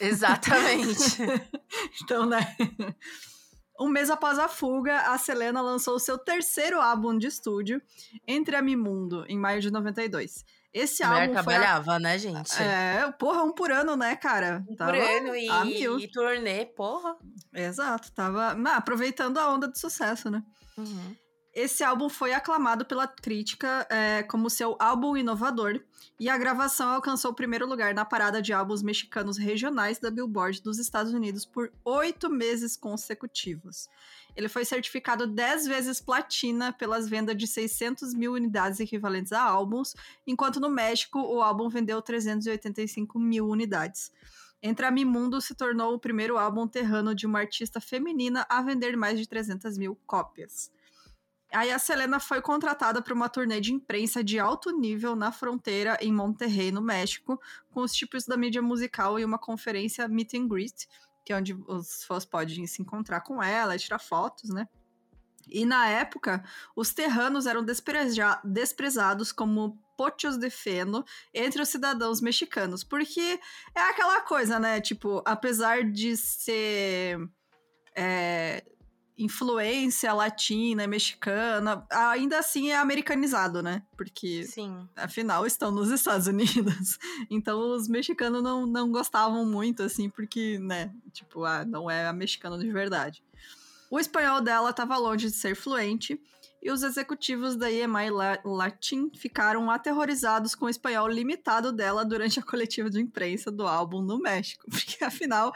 Speaker 2: Exatamente.
Speaker 1: então, né? Um mês após a fuga, a Selena lançou seu terceiro álbum de estúdio, Entre a Mundo, em maio de 92. Esse a álbum
Speaker 2: trabalhava, a... né, gente?
Speaker 1: É, porra, um por ano, né, cara?
Speaker 2: Um tava por ano e, e turnê, porra.
Speaker 1: Exato, tava ah, aproveitando a onda de sucesso, né?
Speaker 2: Uhum.
Speaker 1: Esse álbum foi aclamado pela crítica é, como seu álbum inovador, e a gravação alcançou o primeiro lugar na parada de álbuns mexicanos regionais da Billboard dos Estados Unidos por oito meses consecutivos. Ele foi certificado dez vezes platina pelas vendas de 600 mil unidades equivalentes a álbuns, enquanto no México o álbum vendeu 385 mil unidades. Entre a Mimundo se tornou o primeiro álbum terrano de uma artista feminina a vender mais de 300 mil cópias. Aí a Selena foi contratada para uma turnê de imprensa de alto nível na fronteira em Monterrey, no México, com os tipos da mídia musical e uma conferência meet and greet, que é onde os fãs podem se encontrar com ela e tirar fotos, né? E na época, os terranos eram desprezados como pochos de feno entre os cidadãos mexicanos, porque é aquela coisa, né? Tipo, apesar de ser. É, influência latina, mexicana, ainda assim é americanizado, né? Porque,
Speaker 2: Sim.
Speaker 1: afinal, estão nos Estados Unidos. Então, os mexicanos não, não gostavam muito, assim, porque, né? Tipo, ah, não é a mexicana de verdade. O espanhol dela estava longe de ser fluente, e os executivos da EMI Latin ficaram aterrorizados com o espanhol limitado dela durante a coletiva de imprensa do álbum no México, porque afinal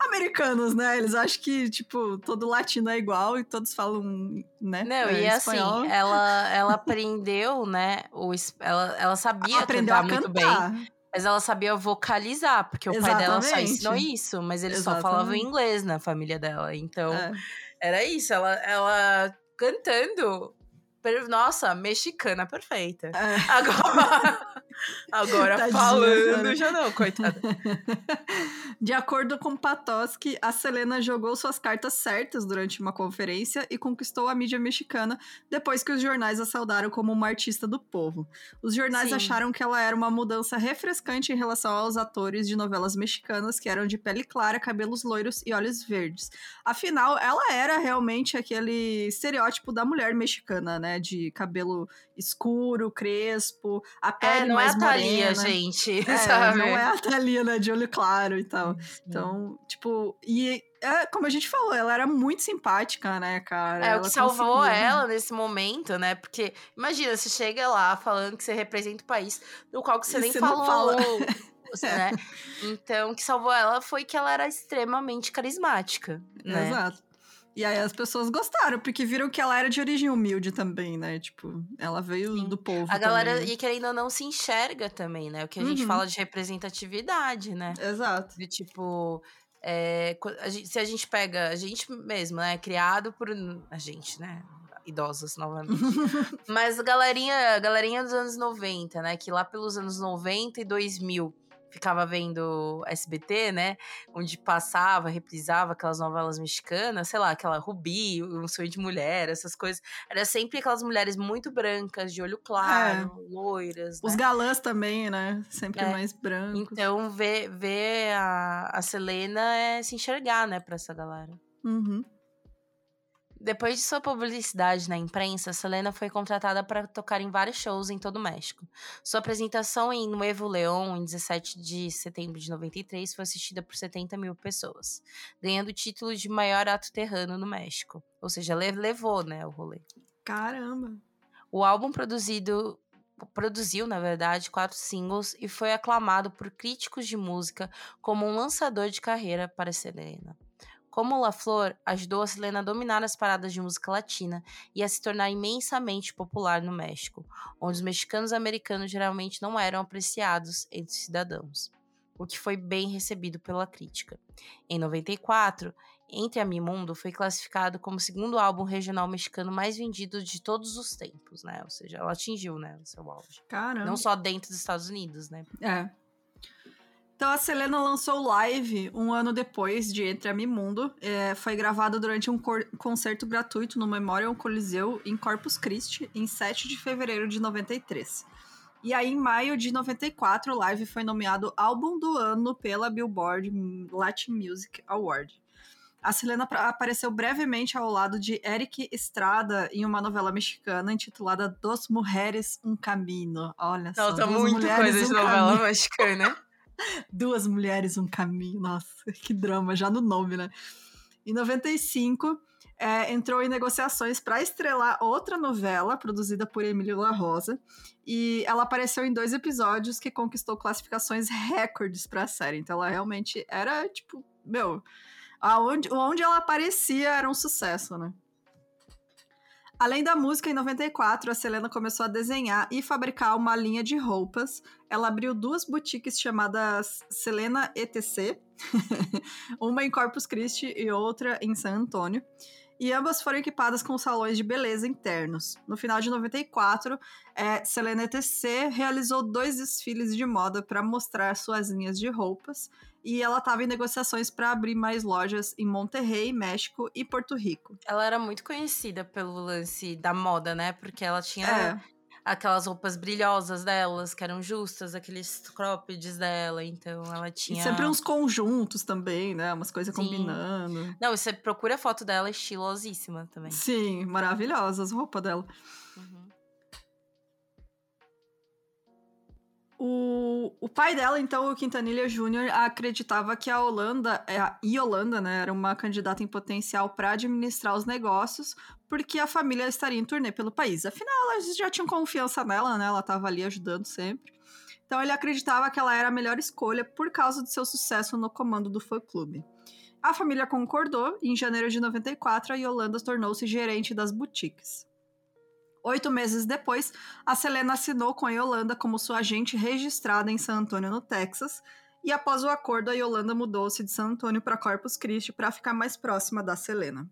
Speaker 1: americanos, né? Eles acham que, tipo, todo latino é igual e todos falam, né?
Speaker 2: Não, é, e assim, ela, ela aprendeu, né? O, ela, ela sabia Aprendeu cantar, muito bem. Mas ela sabia vocalizar, porque o Exatamente. pai dela só ensinou isso, mas eles Exatamente. só falavam inglês na família dela. Então, é. era isso. Ela, ela cantando nossa, mexicana perfeita. É. Agora, agora Tadinha, falando, já não, coitada.
Speaker 1: De acordo com Patoski, a Selena jogou suas cartas certas durante uma conferência e conquistou a mídia mexicana depois que os jornais a saudaram como uma artista do povo. Os jornais Sim. acharam que ela era uma mudança refrescante em relação aos atores de novelas mexicanas que eram de pele clara, cabelos loiros e olhos verdes. Afinal, ela era realmente aquele estereótipo da mulher mexicana, né? De cabelo escuro, crespo, a é, pele é, não mais é a Thalia,
Speaker 2: gente,
Speaker 1: é, sabe? Não é a Thalia, né? De olho claro e tal. Sim. Então, tipo, e é, como a gente falou, ela era muito simpática, né, cara?
Speaker 2: É
Speaker 1: ela
Speaker 2: o que salvou ela nesse momento, né? Porque, imagina, você chega lá falando que você representa o país do qual você e nem você falou. Fala. né? Então, o que salvou ela foi que ela era extremamente carismática. Né?
Speaker 1: Exato. E aí as pessoas gostaram, porque viram que ela era de origem humilde também, né? Tipo, ela veio Sim. do povo.
Speaker 2: A galera, também. e querendo ou não, se enxerga também, né? O que a uhum. gente fala de representatividade, né?
Speaker 1: Exato.
Speaker 2: De tipo. É, se a gente pega a gente mesmo, né? Criado por. A gente, né? Idosos, novamente. Mas a galerinha, a galerinha dos anos 90, né? Que lá pelos anos 90 e 2000 ficava vendo SBT, né? Onde passava, reprisava aquelas novelas mexicanas, sei lá, aquela Rubi, Um Sonho de Mulher, essas coisas. Era sempre aquelas mulheres muito brancas, de olho claro, é. loiras.
Speaker 1: Os
Speaker 2: né?
Speaker 1: galãs também, né? Sempre é. mais brancos.
Speaker 2: Então, ver, ver a, a Selena é se enxergar, né, pra essa galera.
Speaker 1: Uhum.
Speaker 2: Depois de sua publicidade na imprensa, Selena foi contratada para tocar em vários shows em todo o México. Sua apresentação em Nuevo León, em 17 de setembro de 93, foi assistida por 70 mil pessoas, ganhando o título de maior ato terrano no México. Ou seja, levou, né, o rolê.
Speaker 1: Caramba!
Speaker 2: O álbum produzido produziu, na verdade, quatro singles e foi aclamado por críticos de música como um lançador de carreira para Selena. Como La Flor, ajudou a Selena a dominar as paradas de música latina e a se tornar imensamente popular no México, onde os mexicanos americanos geralmente não eram apreciados entre os cidadãos, o que foi bem recebido pela crítica. Em 94, Entre a Mi Mundo foi classificado como o segundo álbum regional mexicano mais vendido de todos os tempos, né? Ou seja, ela atingiu, né, o seu auge.
Speaker 1: Caramba.
Speaker 2: Não só dentro dos Estados Unidos, né?
Speaker 1: É. Então a Selena lançou Live um ano depois de Entre a Mi Mundo. É, foi gravado durante um concerto gratuito no Memorial Coliseu em Corpus Christi, em 7 de fevereiro de 93. E aí, em maio de 94, Live foi nomeado Álbum do Ano pela Billboard Latin Music Award. A Selena apareceu brevemente ao lado de Eric Estrada em uma novela mexicana intitulada Dos Mulheres Um Caminho. Olha só.
Speaker 2: Falta muita coisa de um novela caminho. mexicana.
Speaker 1: Duas Mulheres Um Caminho. Nossa, que drama, já no nome, né? Em 95, é, entrou em negociações para estrelar outra novela produzida por Emílio La Rosa. E ela apareceu em dois episódios que conquistou classificações recordes para a série. Então ela realmente era, tipo, meu, aonde, onde ela aparecia era um sucesso, né? Além da música, em 94, a Selena começou a desenhar e fabricar uma linha de roupas. Ela abriu duas boutiques chamadas Selena ETC, uma em Corpus Christi e outra em San Antônio e ambas foram equipadas com salões de beleza internos. No final de 94, é, Selena ETC realizou dois desfiles de moda para mostrar suas linhas de roupas, e ela estava em negociações para abrir mais lojas em Monterrey, México e Porto Rico.
Speaker 2: Ela era muito conhecida pelo lance da moda, né? Porque ela tinha é aquelas roupas brilhosas delas, que eram justas, aqueles croppeds dela, então ela tinha...
Speaker 1: E sempre uns conjuntos também, né, umas coisas combinando.
Speaker 2: Não, você procura a foto dela, estilosíssima também.
Speaker 1: Sim, maravilhosas as roupas dela. Uhum. O, o pai dela, então, o Quintanilha Júnior, acreditava que a Holanda, é, a Iolanda, né, era uma candidata em potencial para administrar os negócios, porque a família estaria em turnê pelo país. Afinal, elas já tinham confiança nela, né? Ela estava ali ajudando sempre. Então ele acreditava que ela era a melhor escolha por causa do seu sucesso no comando do fã-clube. A família concordou e em janeiro de 94 a Yolanda tornou-se gerente das boutiques. Oito meses depois, a Selena assinou com a Yolanda como sua agente registrada em San Antônio, no Texas, e após o acordo, a Yolanda mudou-se de San Antônio para Corpus Christi para ficar mais próxima da Selena.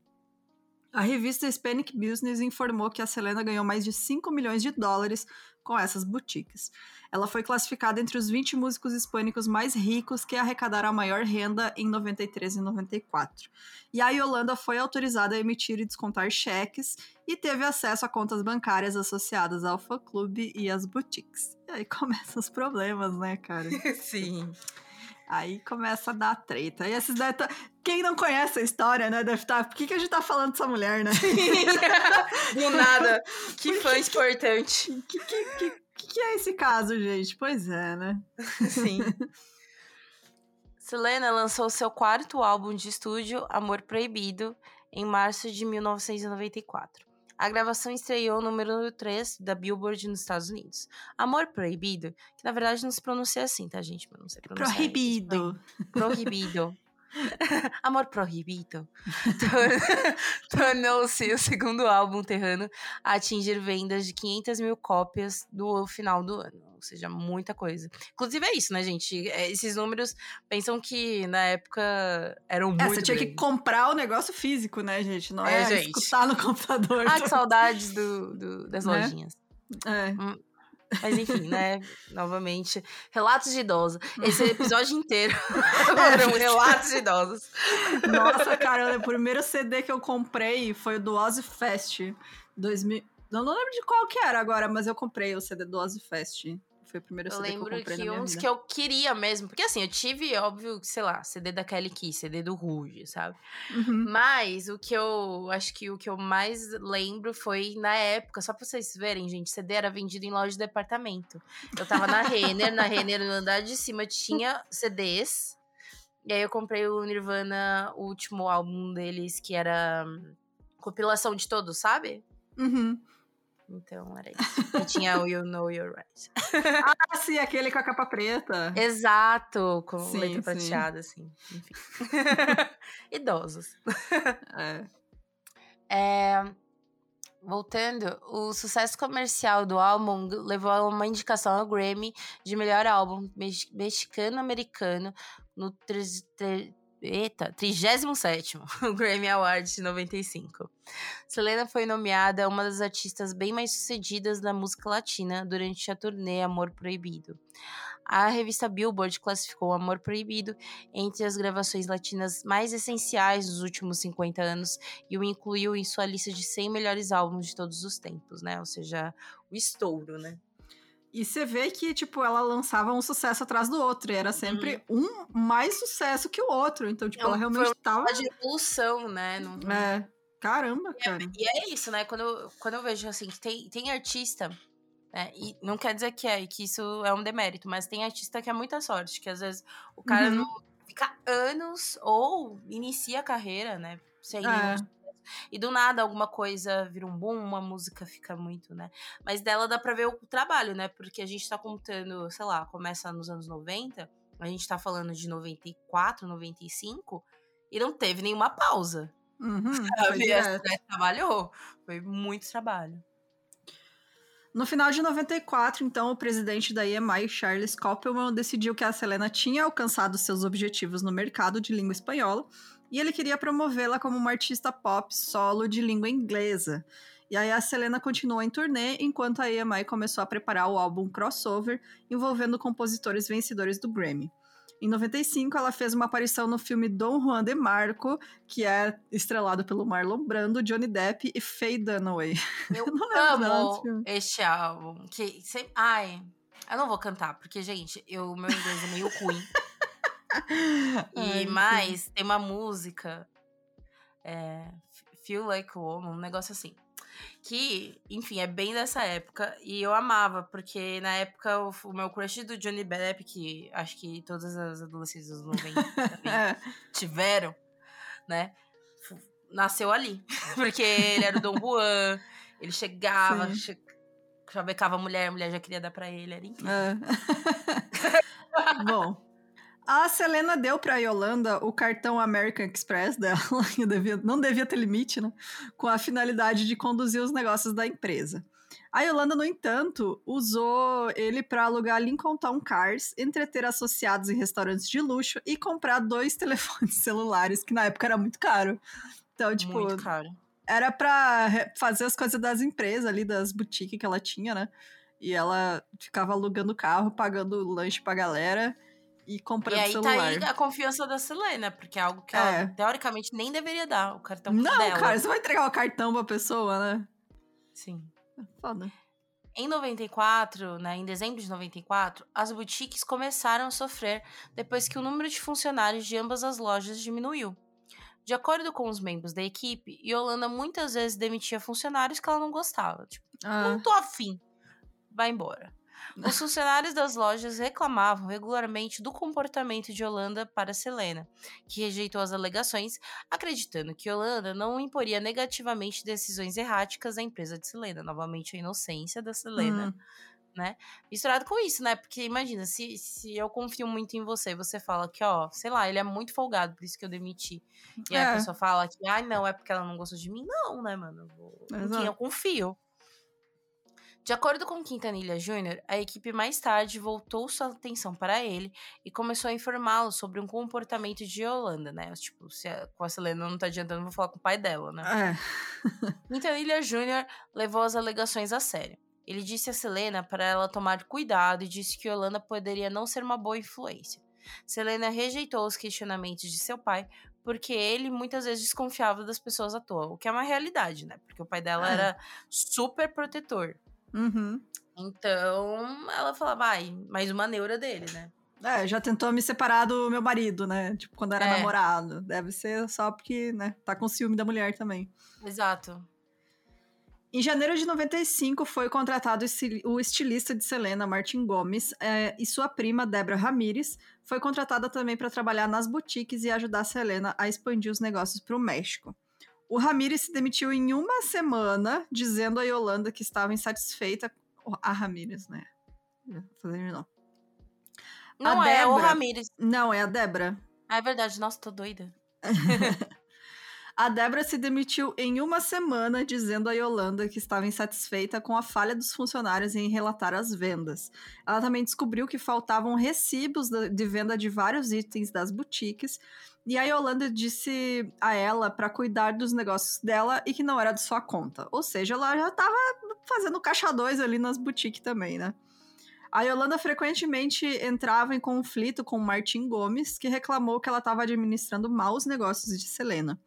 Speaker 1: A revista Hispanic Business informou que a Selena ganhou mais de 5 milhões de dólares com essas boutiques. Ela foi classificada entre os 20 músicos hispânicos mais ricos que arrecadaram a maior renda em 93 e 94. E a Yolanda foi autorizada a emitir e descontar cheques e teve acesso a contas bancárias associadas ao fã-clube e às boutiques. E aí começam os problemas, né, cara?
Speaker 2: Sim.
Speaker 1: Aí começa a dar treta. E esses deve tá... Quem não conhece a história, né? Deve estar. Tá... Por que, que a gente tá falando dessa mulher, né?
Speaker 2: Do nada. Que fã que, importante.
Speaker 1: O que, que, que, que, é esse caso, gente? Pois é, né?
Speaker 2: Sim. Selena lançou seu quarto álbum de estúdio, Amor Proibido, em março de 1994. A gravação estreou no número 3 da Billboard nos Estados Unidos. Amor Proibido, que na verdade não se pronuncia assim, tá, gente? Não sei pronunciar.
Speaker 1: Proibido.
Speaker 2: Proibido. Amor Proibido tornou-se o segundo álbum terrano a atingir vendas de 500 mil cópias no final do ano, ou seja, muita coisa. Inclusive é isso, né, gente? É, esses números pensam que na época eram muito. É,
Speaker 1: você tinha
Speaker 2: grandes.
Speaker 1: que comprar o negócio físico, né, gente? Não é, é gente. escutar no computador.
Speaker 2: Ah, que saudades do, do das né? lojinhas.
Speaker 1: É. Hum,
Speaker 2: mas enfim, né? Novamente, relatos de idosos. Esse episódio inteiro foram é, relatos de idosos.
Speaker 1: Nossa, cara, o primeiro CD que eu comprei foi o do Ozzy Fest. 2000... Não, não lembro de qual que era agora, mas eu comprei o CD do Ozzy Fest. Foi o primeiro CD que eu comprei que uns
Speaker 2: vida. que eu queria mesmo. Porque assim, eu tive, óbvio, sei lá, CD da Kelly Key, CD do Rouge, sabe? Uhum. Mas o que eu acho que o que eu mais lembro foi na época, só pra vocês verem, gente, CD era vendido em loja de departamento. Eu tava na Renner, na Renner no andar de cima tinha CDs. E aí eu comprei o Nirvana, o último álbum deles, que era hum, compilação de todos, sabe?
Speaker 1: Uhum.
Speaker 2: Então era isso. E tinha o You Know You're Right.
Speaker 1: ah, sim, aquele com a capa preta.
Speaker 2: Exato, com sim, letra prateada, assim. Enfim. Idosos.
Speaker 1: É.
Speaker 2: é. Voltando, o sucesso comercial do álbum levou a uma indicação ao Grammy de melhor álbum mexicano-americano no Eita, 37 o Grammy Awards de 95. Selena foi nomeada uma das artistas bem mais sucedidas da música latina durante a turnê Amor Proibido. A revista Billboard classificou Amor Proibido entre as gravações latinas mais essenciais dos últimos 50 anos e o incluiu em sua lista de 100 melhores álbuns de todos os tempos, né? Ou seja, o estouro, né?
Speaker 1: E você vê que, tipo, ela lançava um sucesso atrás do outro. E era sempre uhum. um mais sucesso que o outro. Então, tipo, ela realmente foi tava.
Speaker 2: de evolução, né?
Speaker 1: No... É. Caramba,
Speaker 2: e
Speaker 1: é, cara.
Speaker 2: É, e é isso, né? Quando eu, quando eu vejo assim, que tem, tem artista. Né? E não quer dizer que é, que isso é um demérito, mas tem artista que é muita sorte, que às vezes o cara uhum. não fica anos ou inicia a carreira, né? Sem é. E do nada alguma coisa vira um boom, uma música fica muito, né? Mas dela dá pra ver o trabalho, né? Porque a gente tá contando, sei lá, começa nos anos 90, a gente tá falando de 94, 95, e não teve nenhuma pausa.
Speaker 1: Uhum,
Speaker 2: sabe? Né? Trabalhou. Foi muito trabalho.
Speaker 1: No final de 94, então, o presidente da EMI, Charles Koppelman, decidiu que a Selena tinha alcançado seus objetivos no mercado de língua espanhola e ele queria promovê-la como uma artista pop solo de língua inglesa. E aí a Selena continuou em turnê, enquanto a EMI começou a preparar o álbum Crossover, envolvendo compositores vencedores do Grammy. Em 95, ela fez uma aparição no filme Dom Juan de Marco, que é estrelado pelo Marlon Brando, Johnny Depp e Faye Dunaway.
Speaker 2: Eu amo este álbum. Que, ai, eu não vou cantar, porque, gente, o meu inglês é meio ruim. e mais, tem uma música. É, Feel Like a Woman, um negócio assim. Que, enfim, é bem dessa época. E eu amava, porque na época o, o meu crush do Johnny Depp, que acho que todas as adolescentes dos 90 também é. tiveram, né? Nasceu ali. porque ele era o Dom Juan, ele chegava, che chavecava a mulher, a mulher já queria dar pra ele, era incrível. É.
Speaker 1: Bom. A Selena deu para a Yolanda o cartão American Express dela, que devia, não devia ter limite, né? Com a finalidade de conduzir os negócios da empresa. A Yolanda, no entanto, usou ele para alugar Lincoln Town Cars, entreter associados em restaurantes de luxo e comprar dois telefones celulares, que na época era muito caro. Então, tipo.
Speaker 2: Muito caro.
Speaker 1: Era para fazer as coisas das empresas ali, das boutiques que ela tinha, né? E ela ficava alugando carro, pagando lanche pra galera e comprando
Speaker 2: e aí
Speaker 1: celular.
Speaker 2: tá aí a confiança da Selena, porque é algo que ela, é. teoricamente, nem deveria dar, o cartão Não, dela.
Speaker 1: cara, você vai entregar o cartão pra pessoa, né?
Speaker 2: Sim.
Speaker 1: É foda.
Speaker 2: Em 94, né, em dezembro de 94, as boutiques começaram a sofrer depois que o número de funcionários de ambas as lojas diminuiu. De acordo com os membros da equipe, Yolanda muitas vezes demitia funcionários que ela não gostava. Tipo, ah. não tô afim. Vai embora. Os funcionários das lojas reclamavam regularmente do comportamento de Holanda para Selena, que rejeitou as alegações, acreditando que Holanda não imporia negativamente decisões erráticas à empresa de Selena. Novamente, a inocência da Selena. Hum. Né? Misturado com isso, né? Porque imagina, se, se eu confio muito em você, você fala que, ó, sei lá, ele é muito folgado, por isso que eu demiti. E é. a pessoa fala que, ai, ah, não, é porque ela não gostou de mim. Não, né, mano? Eu vou... Em quem eu confio. De acordo com Quintanilha Jr., a equipe mais tarde voltou sua atenção para ele e começou a informá-lo sobre um comportamento de Yolanda, né? Tipo, se a, com a Selena não tá adiantando, vou falar com o pai dela, né? É. Quintanilha Jr. levou as alegações a sério. Ele disse a Selena para ela tomar cuidado e disse que Yolanda poderia não ser uma boa influência. Selena rejeitou os questionamentos de seu pai porque ele muitas vezes desconfiava das pessoas à toa, o que é uma realidade, né? Porque o pai dela é. era super protetor.
Speaker 1: Uhum.
Speaker 2: Então, ela falava, vai, mais uma neura dele, né?
Speaker 1: É, já tentou me separar do meu marido, né? Tipo, quando era é. namorado. Deve ser só porque, né, tá com ciúme da mulher também.
Speaker 2: Exato.
Speaker 1: Em janeiro de 95, foi contratado o estilista de Selena, Martin Gomes, é, e sua prima, Débora Ramírez, foi contratada também para trabalhar nas boutiques e ajudar a Selena a expandir os negócios para o México. O Ramirez se demitiu em uma semana, dizendo a Yolanda que estava insatisfeita. A Ramirez, né? Fazendo
Speaker 2: não. Não a é Débora... o Ramirez.
Speaker 1: Não, é a Débora.
Speaker 2: Ah, é verdade. Nossa, tô doida.
Speaker 1: A Débora se demitiu em uma semana, dizendo a Yolanda que estava insatisfeita com a falha dos funcionários em relatar as vendas. Ela também descobriu que faltavam recibos de venda de vários itens das boutiques. E a Yolanda disse a ela para cuidar dos negócios dela e que não era de sua conta. Ou seja, ela já estava fazendo caixa dois ali nas boutiques também, né? A Yolanda frequentemente entrava em conflito com Martim Gomes, que reclamou que ela estava administrando mal os negócios de Selena.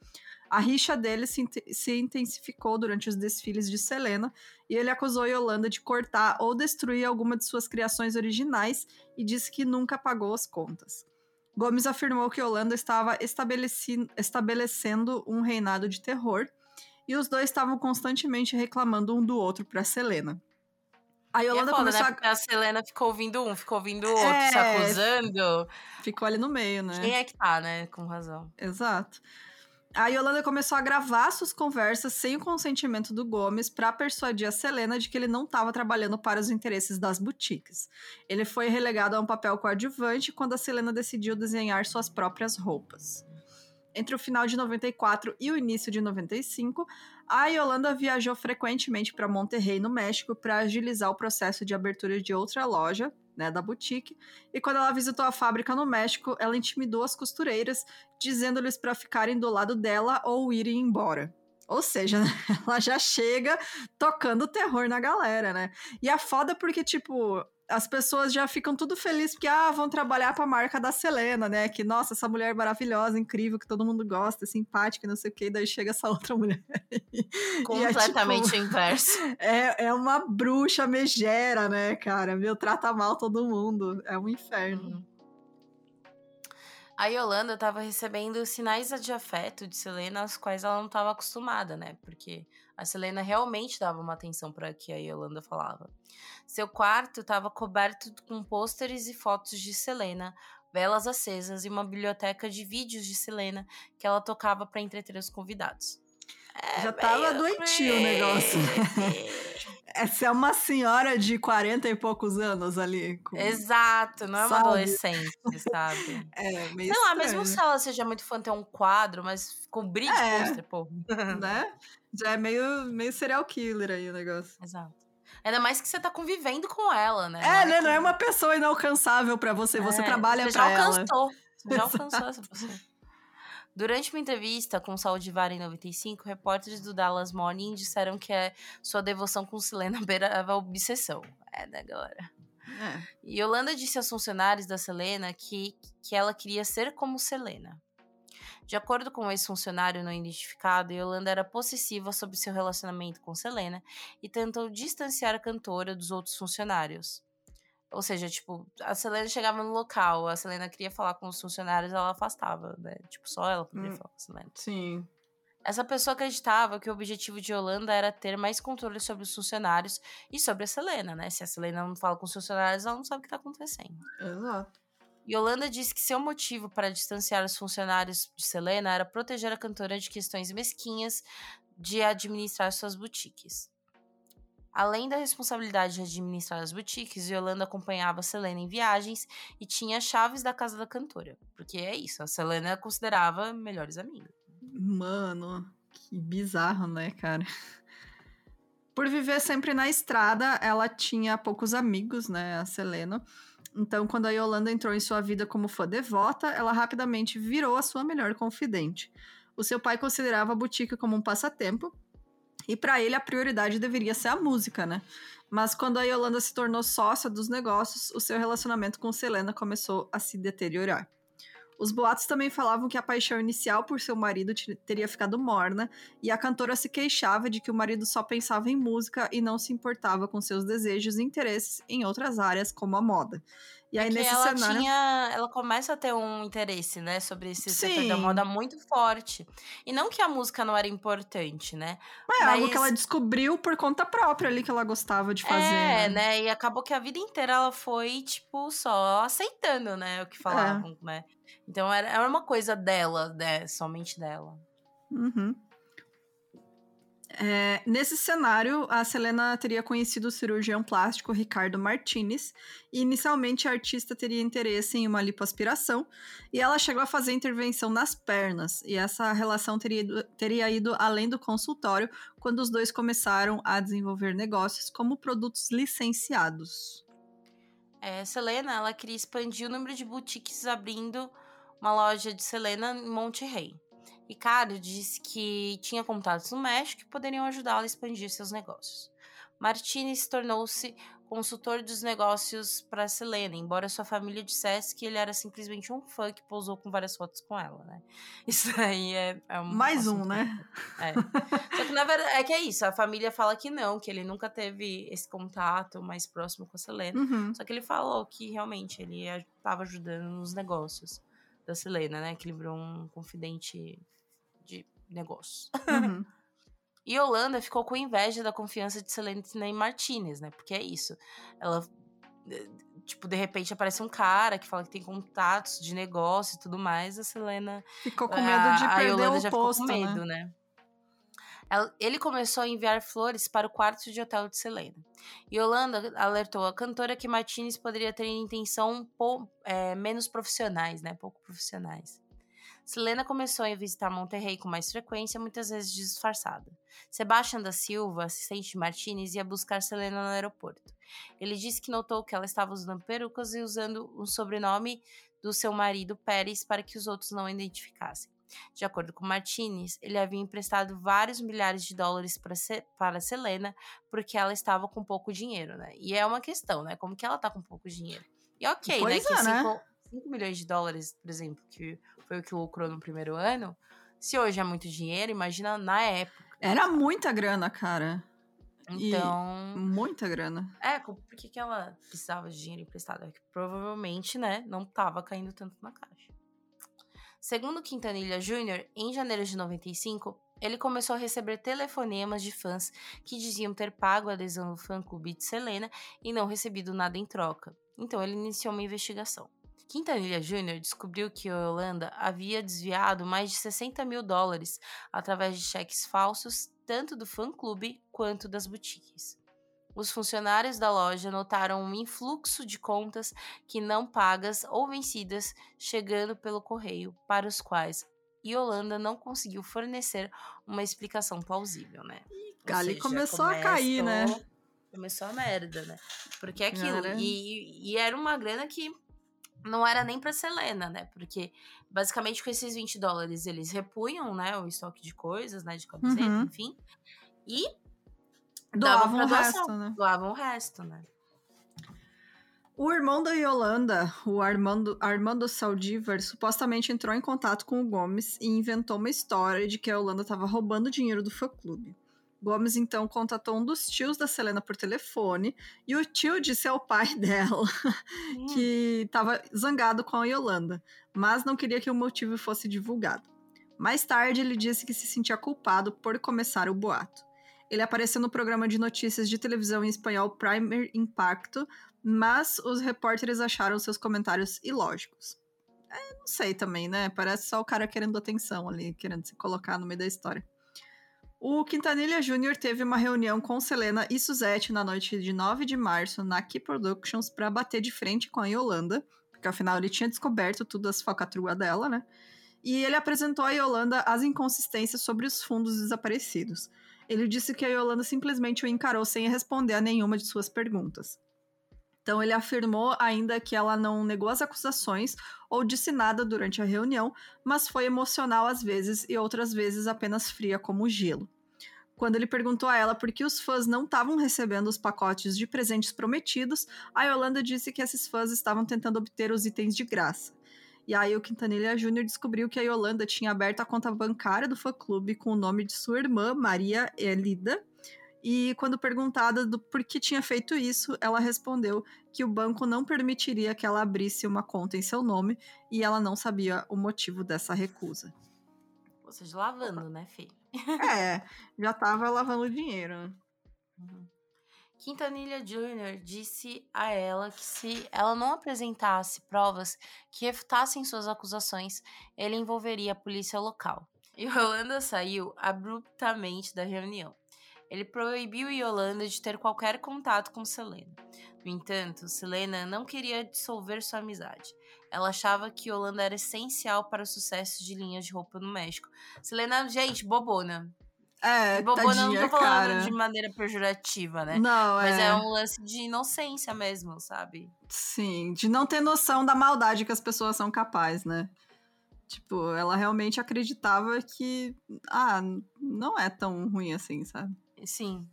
Speaker 1: A rixa deles se, se, intensificou durante os desfiles de Selena e ele acusou Yolanda de cortar ou destruir alguma de suas criações originais e disse que nunca pagou as contas. Gomes afirmou que Yolanda estava estabelecendo um reinado de terror e os dois estavam constantemente reclamando um do outro para Selena.
Speaker 2: A Yolanda é foda, começou né? a... a Selena ficou ouvindo um, ficou ouvindo o outro, é... se acusando.
Speaker 1: Ficou ali no meio, né?
Speaker 2: Quem é que tá, né? Com razão.
Speaker 1: Exato. A Yolanda começou a gravar suas conversas sem o consentimento do Gomes para persuadir a Selena de que ele não estava trabalhando para os interesses das boutiques. Ele foi relegado a um papel coadjuvante quando a Selena decidiu desenhar suas próprias roupas. Entre o final de 94 e o início de 95, a Yolanda viajou frequentemente para Monterrey, no México, para agilizar o processo de abertura de outra loja, né, da boutique. E quando ela visitou a fábrica no México, ela intimidou as costureiras, dizendo-lhes para ficarem do lado dela ou irem embora. Ou seja, ela já chega tocando terror na galera, né? E a foda porque, tipo, as pessoas já ficam tudo felizes porque, ah, vão trabalhar para a marca da Selena, né? Que, nossa, essa mulher maravilhosa, incrível, que todo mundo gosta, simpática, não sei o quê. E daí chega essa outra mulher.
Speaker 2: Completamente é, tipo, inverso.
Speaker 1: É, é uma bruxa megera, né, cara? Meu, trata mal todo mundo. É um inferno. Uhum.
Speaker 2: A Yolanda estava recebendo sinais de afeto de Selena, aos quais ela não estava acostumada, né? Porque a Selena realmente dava uma atenção para que a Yolanda falava. Seu quarto estava coberto com pôsteres e fotos de Selena, velas acesas e uma biblioteca de vídeos de Selena que ela tocava para entreter os convidados.
Speaker 1: É Já tava doentio o negócio. Essa é uma senhora de 40 e poucos anos ali.
Speaker 2: Com... Exato, não é uma adolescente, sabe?
Speaker 1: É, meio
Speaker 2: Sei lá, mesmo se ela seja muito fã, ter um quadro, mas cobrir de é, pôster, pô.
Speaker 1: Né? Já é meio, meio serial killer aí o negócio.
Speaker 2: Exato. Ainda mais que você tá convivendo com ela, né?
Speaker 1: É, não é, né? Não é uma pessoa inalcançável para você. É, você trabalha pra ela.
Speaker 2: Você já alcançou. Você já alcançou essa pessoa. Durante uma entrevista com Saúde Vara em 95, repórteres do Dallas Morning disseram que a sua devoção com Selena beirava obsessão. É, né, galera? É. E Yolanda disse aos funcionários da Selena que, que ela queria ser como Selena. De acordo com o ex-funcionário não identificado, Yolanda era possessiva sobre seu relacionamento com Selena e tentou distanciar a cantora dos outros funcionários. Ou seja, tipo, a Selena chegava no local, a Selena queria falar com os funcionários, ela afastava, né? Tipo, só ela poderia hum, falar com a Selena.
Speaker 1: Sim.
Speaker 2: Essa pessoa acreditava que o objetivo de Yolanda era ter mais controle sobre os funcionários e sobre a Selena, né? Se a Selena não fala com os funcionários, ela não sabe o que tá acontecendo.
Speaker 1: Exato.
Speaker 2: Yolanda disse que seu motivo para distanciar os funcionários de Selena era proteger a cantora de questões mesquinhas de administrar suas boutiques. Além da responsabilidade de administrar as boutiques, Yolanda acompanhava Selena em viagens e tinha chaves da casa da cantora. Porque é isso, a Selena considerava melhores amigas.
Speaker 1: Mano, que bizarro, né, cara? Por viver sempre na estrada, ela tinha poucos amigos, né, a Selena. Então, quando a Yolanda entrou em sua vida como fã devota, ela rapidamente virou a sua melhor confidente. O seu pai considerava a boutique como um passatempo e para ele a prioridade deveria ser a música, né? Mas quando a Yolanda se tornou sócia dos negócios, o seu relacionamento com Selena começou a se deteriorar. Os boatos também falavam que a paixão inicial por seu marido teria ficado morna, e a cantora se queixava de que o marido só pensava em música e não se importava com seus desejos e interesses em outras áreas, como a moda. E aí, nesse
Speaker 2: ela
Speaker 1: cenário.
Speaker 2: Tinha, ela começa a ter um interesse, né, sobre esse Sim. setor da moda muito forte. E não que a música não era importante, né?
Speaker 1: Mas, Mas... é algo que ela descobriu por conta própria ali que ela gostava de fazer.
Speaker 2: É, né? né? E acabou que a vida inteira ela foi, tipo, só aceitando, né? O que falavam, é. né? Então era, era uma coisa dela, né? Somente dela.
Speaker 1: Uhum. É, nesse cenário, a Selena teria conhecido o cirurgião plástico Ricardo Martinez, e inicialmente a artista teria interesse em uma lipoaspiração, e ela chegou a fazer intervenção nas pernas, e essa relação teria ido, teria ido além do consultório quando os dois começaram a desenvolver negócios como produtos licenciados.
Speaker 2: É, Selena, ela queria expandir o número de boutiques abrindo uma loja de Selena em Monte Rey. Ricardo disse que tinha contatos no México que poderiam ajudá-la a expandir seus negócios. Martinez tornou-se consultor dos negócios para Selena, embora sua família dissesse que ele era simplesmente um fã que pousou com várias fotos com ela, né? Isso aí é, é
Speaker 1: um mais um, né?
Speaker 2: É. Só que na verdade é que é isso, a família fala que não, que ele nunca teve esse contato mais próximo com a Selena.
Speaker 1: Uhum.
Speaker 2: Só que ele falou que realmente ele estava ajudando nos negócios da Selena, né? Que ele virou um confidente de negócios.
Speaker 1: Uhum.
Speaker 2: e Holanda ficou com inveja da confiança de Selena Martinez, né? Porque é isso. Ela eh, tipo, de repente aparece um cara que fala que tem contatos de negócio e tudo mais, a Selena.
Speaker 1: Ficou com medo de
Speaker 2: a,
Speaker 1: perder
Speaker 2: a Yolanda
Speaker 1: o
Speaker 2: já
Speaker 1: posto,
Speaker 2: ficou com medo,
Speaker 1: né?
Speaker 2: né? Ele começou a enviar flores para o quarto de hotel de Selena. Holanda alertou a cantora que Martinez poderia ter intenção é, menos profissionais, né? Pouco profissionais. Selena começou a visitar Monterrey com mais frequência, muitas vezes disfarçada. Sebastian da Silva, assistente de Martinez, ia buscar Selena no aeroporto. Ele disse que notou que ela estava usando perucas e usando o sobrenome do seu marido Pérez para que os outros não a identificassem. De acordo com Martinez, ele havia emprestado vários milhares de dólares para, para Selena porque ela estava com pouco dinheiro, né? E é uma questão, né? Como que ela tá com pouco dinheiro? E ok, né?
Speaker 1: pois
Speaker 2: Que
Speaker 1: é, né?
Speaker 2: cinco, 5 milhões de dólares, por exemplo, que foi o que lucrou no primeiro ano, se hoje é muito dinheiro, imagina na época.
Speaker 1: Era muita grana, cara. E
Speaker 2: Então.
Speaker 1: muita grana.
Speaker 2: É, por que, que ela precisava de dinheiro emprestado? É que provavelmente, né, não tava caindo tanto na caixa. Segundo Quintanilha Jr., em janeiro de 95, ele começou a receber telefonemas de fãs que diziam ter pago a adesão no fã-clube de Selena e não recebido nada em troca. Então ele iniciou uma investigação. Quintanilha Jr. descobriu que a Holanda havia desviado mais de 60 mil dólares através de cheques falsos, tanto do fã-clube quanto das boutiques. Os funcionários da loja notaram um influxo de contas que não pagas ou vencidas chegando pelo correio, para os quais Yolanda não conseguiu fornecer uma explicação plausível, né?
Speaker 1: Ou Ali seja, começou a cair, né?
Speaker 2: Começou a merda, né? Porque é aquilo. E, e era uma grana que não era nem para Selena, né? Porque basicamente com esses 20 dólares eles repunham, né, o estoque de coisas, né, de camiseta, uhum. enfim. E
Speaker 1: doavam o resto, né?
Speaker 2: Doavam o resto, né?
Speaker 1: O irmão da Yolanda, o Armando, Armando Saldivar, supostamente entrou em contato com o Gomes e inventou uma história de que a Yolanda estava roubando dinheiro do fã-clube. Gomes então contatou um dos tios da Selena por telefone e o tio disse ao pai dela hum. que estava zangado com a Yolanda, mas não queria que o motivo fosse divulgado. Mais tarde, ele disse que se sentia culpado por começar o boato. Ele apareceu no programa de notícias de televisão em espanhol Primer Impacto, mas os repórteres acharam seus comentários ilógicos. É, não sei também, né? Parece só o cara querendo atenção ali, querendo se colocar no meio da história. O Quintanilha Jr. teve uma reunião com Selena e Suzette na noite de 9 de março na Key Productions para bater de frente com a Yolanda, porque afinal ele tinha descoberto tudo as falcatruas dela, né? E ele apresentou a Yolanda as inconsistências sobre os fundos desaparecidos. Ele disse que a Yolanda simplesmente o encarou sem responder a nenhuma de suas perguntas. Então, ele afirmou ainda que ela não negou as acusações ou disse nada durante a reunião, mas foi emocional às vezes e outras vezes apenas fria como gelo. Quando ele perguntou a ela por que os fãs não estavam recebendo os pacotes de presentes prometidos, a Yolanda disse que esses fãs estavam tentando obter os itens de graça. E aí o Quintanilha Júnior descobriu que a Yolanda tinha aberto a conta bancária do fã-clube com o nome de sua irmã, Maria Elida, e quando perguntada do por que tinha feito isso, ela respondeu que o banco não permitiria que ela abrisse uma conta em seu nome e ela não sabia o motivo dessa recusa.
Speaker 2: Seja, lavando, né, filho?
Speaker 1: é, já tava lavando dinheiro.
Speaker 2: Uhum. Quintanilha Jr. disse a ela que se ela não apresentasse provas que refutassem suas acusações, ele envolveria a polícia local. E Rolanda saiu abruptamente da reunião. ele proibiu Yolanda de ter qualquer contato com Selena. No entanto, Selena não queria dissolver sua amizade. Ela achava que Yolanda era essencial para o sucesso de linhas de roupa no México. Selena, gente, bobona.
Speaker 1: É,
Speaker 2: Bobona
Speaker 1: tadinha,
Speaker 2: não tô falando
Speaker 1: cara.
Speaker 2: de maneira pejorativa, né?
Speaker 1: Não,
Speaker 2: Mas
Speaker 1: é.
Speaker 2: é um lance de inocência mesmo, sabe?
Speaker 1: Sim, de não ter noção da maldade que as pessoas são capazes, né? Tipo, ela realmente acreditava que, ah, não é tão ruim assim, sabe?
Speaker 2: Sim.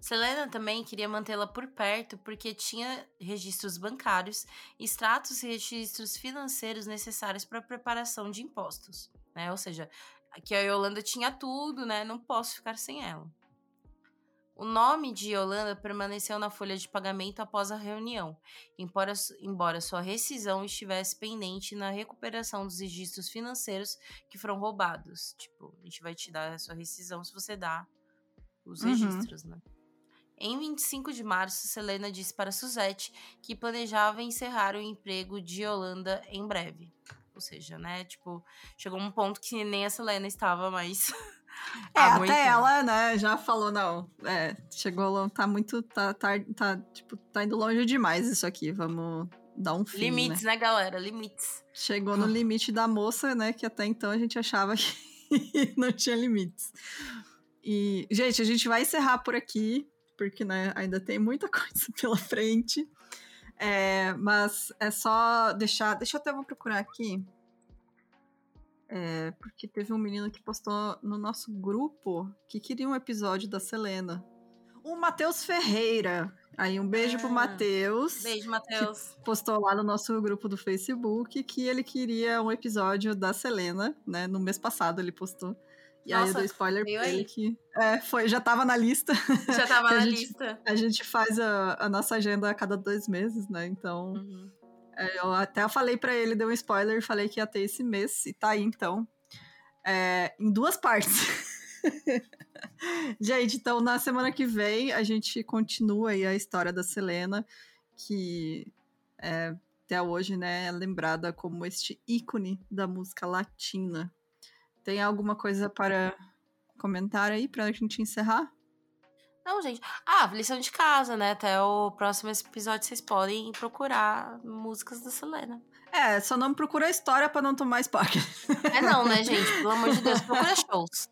Speaker 2: Selena também queria mantê-la por perto porque tinha registros bancários, extratos e registros financeiros necessários para a preparação de impostos, né? Ou seja, que a Yolanda tinha tudo, né? Não posso ficar sem ela. O nome de Yolanda permaneceu na folha de pagamento após a reunião, embora, embora sua rescisão estivesse pendente na recuperação dos registros financeiros que foram roubados. Tipo, a gente vai te dar a sua rescisão se você dá os
Speaker 1: Uhum.
Speaker 2: registros, né? Em 25 de março, Selena disse para Suzette que planejava encerrar o emprego de Yolanda em breve. Ou seja, né? Tipo, chegou um ponto que nem a Selena estava mais.
Speaker 1: É, até ela, né, já falou, não, é, chegou, tá muito, tá, tá, tá, tipo, tá indo longe demais isso aqui, vamos dar um fim,
Speaker 2: Limites,
Speaker 1: né?
Speaker 2: né, galera? Limites.
Speaker 1: Chegou no limite da moça, né, que até então a gente achava que não tinha limites. E, gente, a gente vai encerrar por aqui, porque, né, ainda tem muita coisa pela frente. É, mas é só deixar. Deixa eu até vou procurar aqui. É, porque teve um menino que postou no nosso grupo que queria um episódio da Selena. O Matheus Ferreira. Aí um beijo pro
Speaker 2: Ah,
Speaker 1: Matheus.
Speaker 2: Beijo, Matheus.
Speaker 1: Postou lá no nosso grupo do Facebook que ele queria um episódio da Selena, né? No mês passado ele postou. E aí eu
Speaker 2: Nossa,
Speaker 1: dei spoiler pra ele que. É, foi, já tava na lista.
Speaker 2: Já tava na
Speaker 1: gente-
Speaker 2: lista.
Speaker 1: A gente faz a, a nossa agenda a cada dois meses, né? Então.
Speaker 2: Uhum.
Speaker 1: É, eu até falei pra ele, dei um spoiler, falei que ia ter esse mês, e tá aí então. É, em duas partes. gente, então na semana que vem a gente continua aí a história da Selena, que é, até hoje né, é lembrada como este ícone da música latina. Tem alguma coisa para comentar aí pra gente encerrar?
Speaker 2: Não, gente. Ah, lição de casa, né? Até o próximo episódio vocês podem procurar músicas da Selena.
Speaker 1: É, só não procura a história pra não tomar spoiler.
Speaker 2: É não, né, gente? Pelo amor de Deus, procura shows.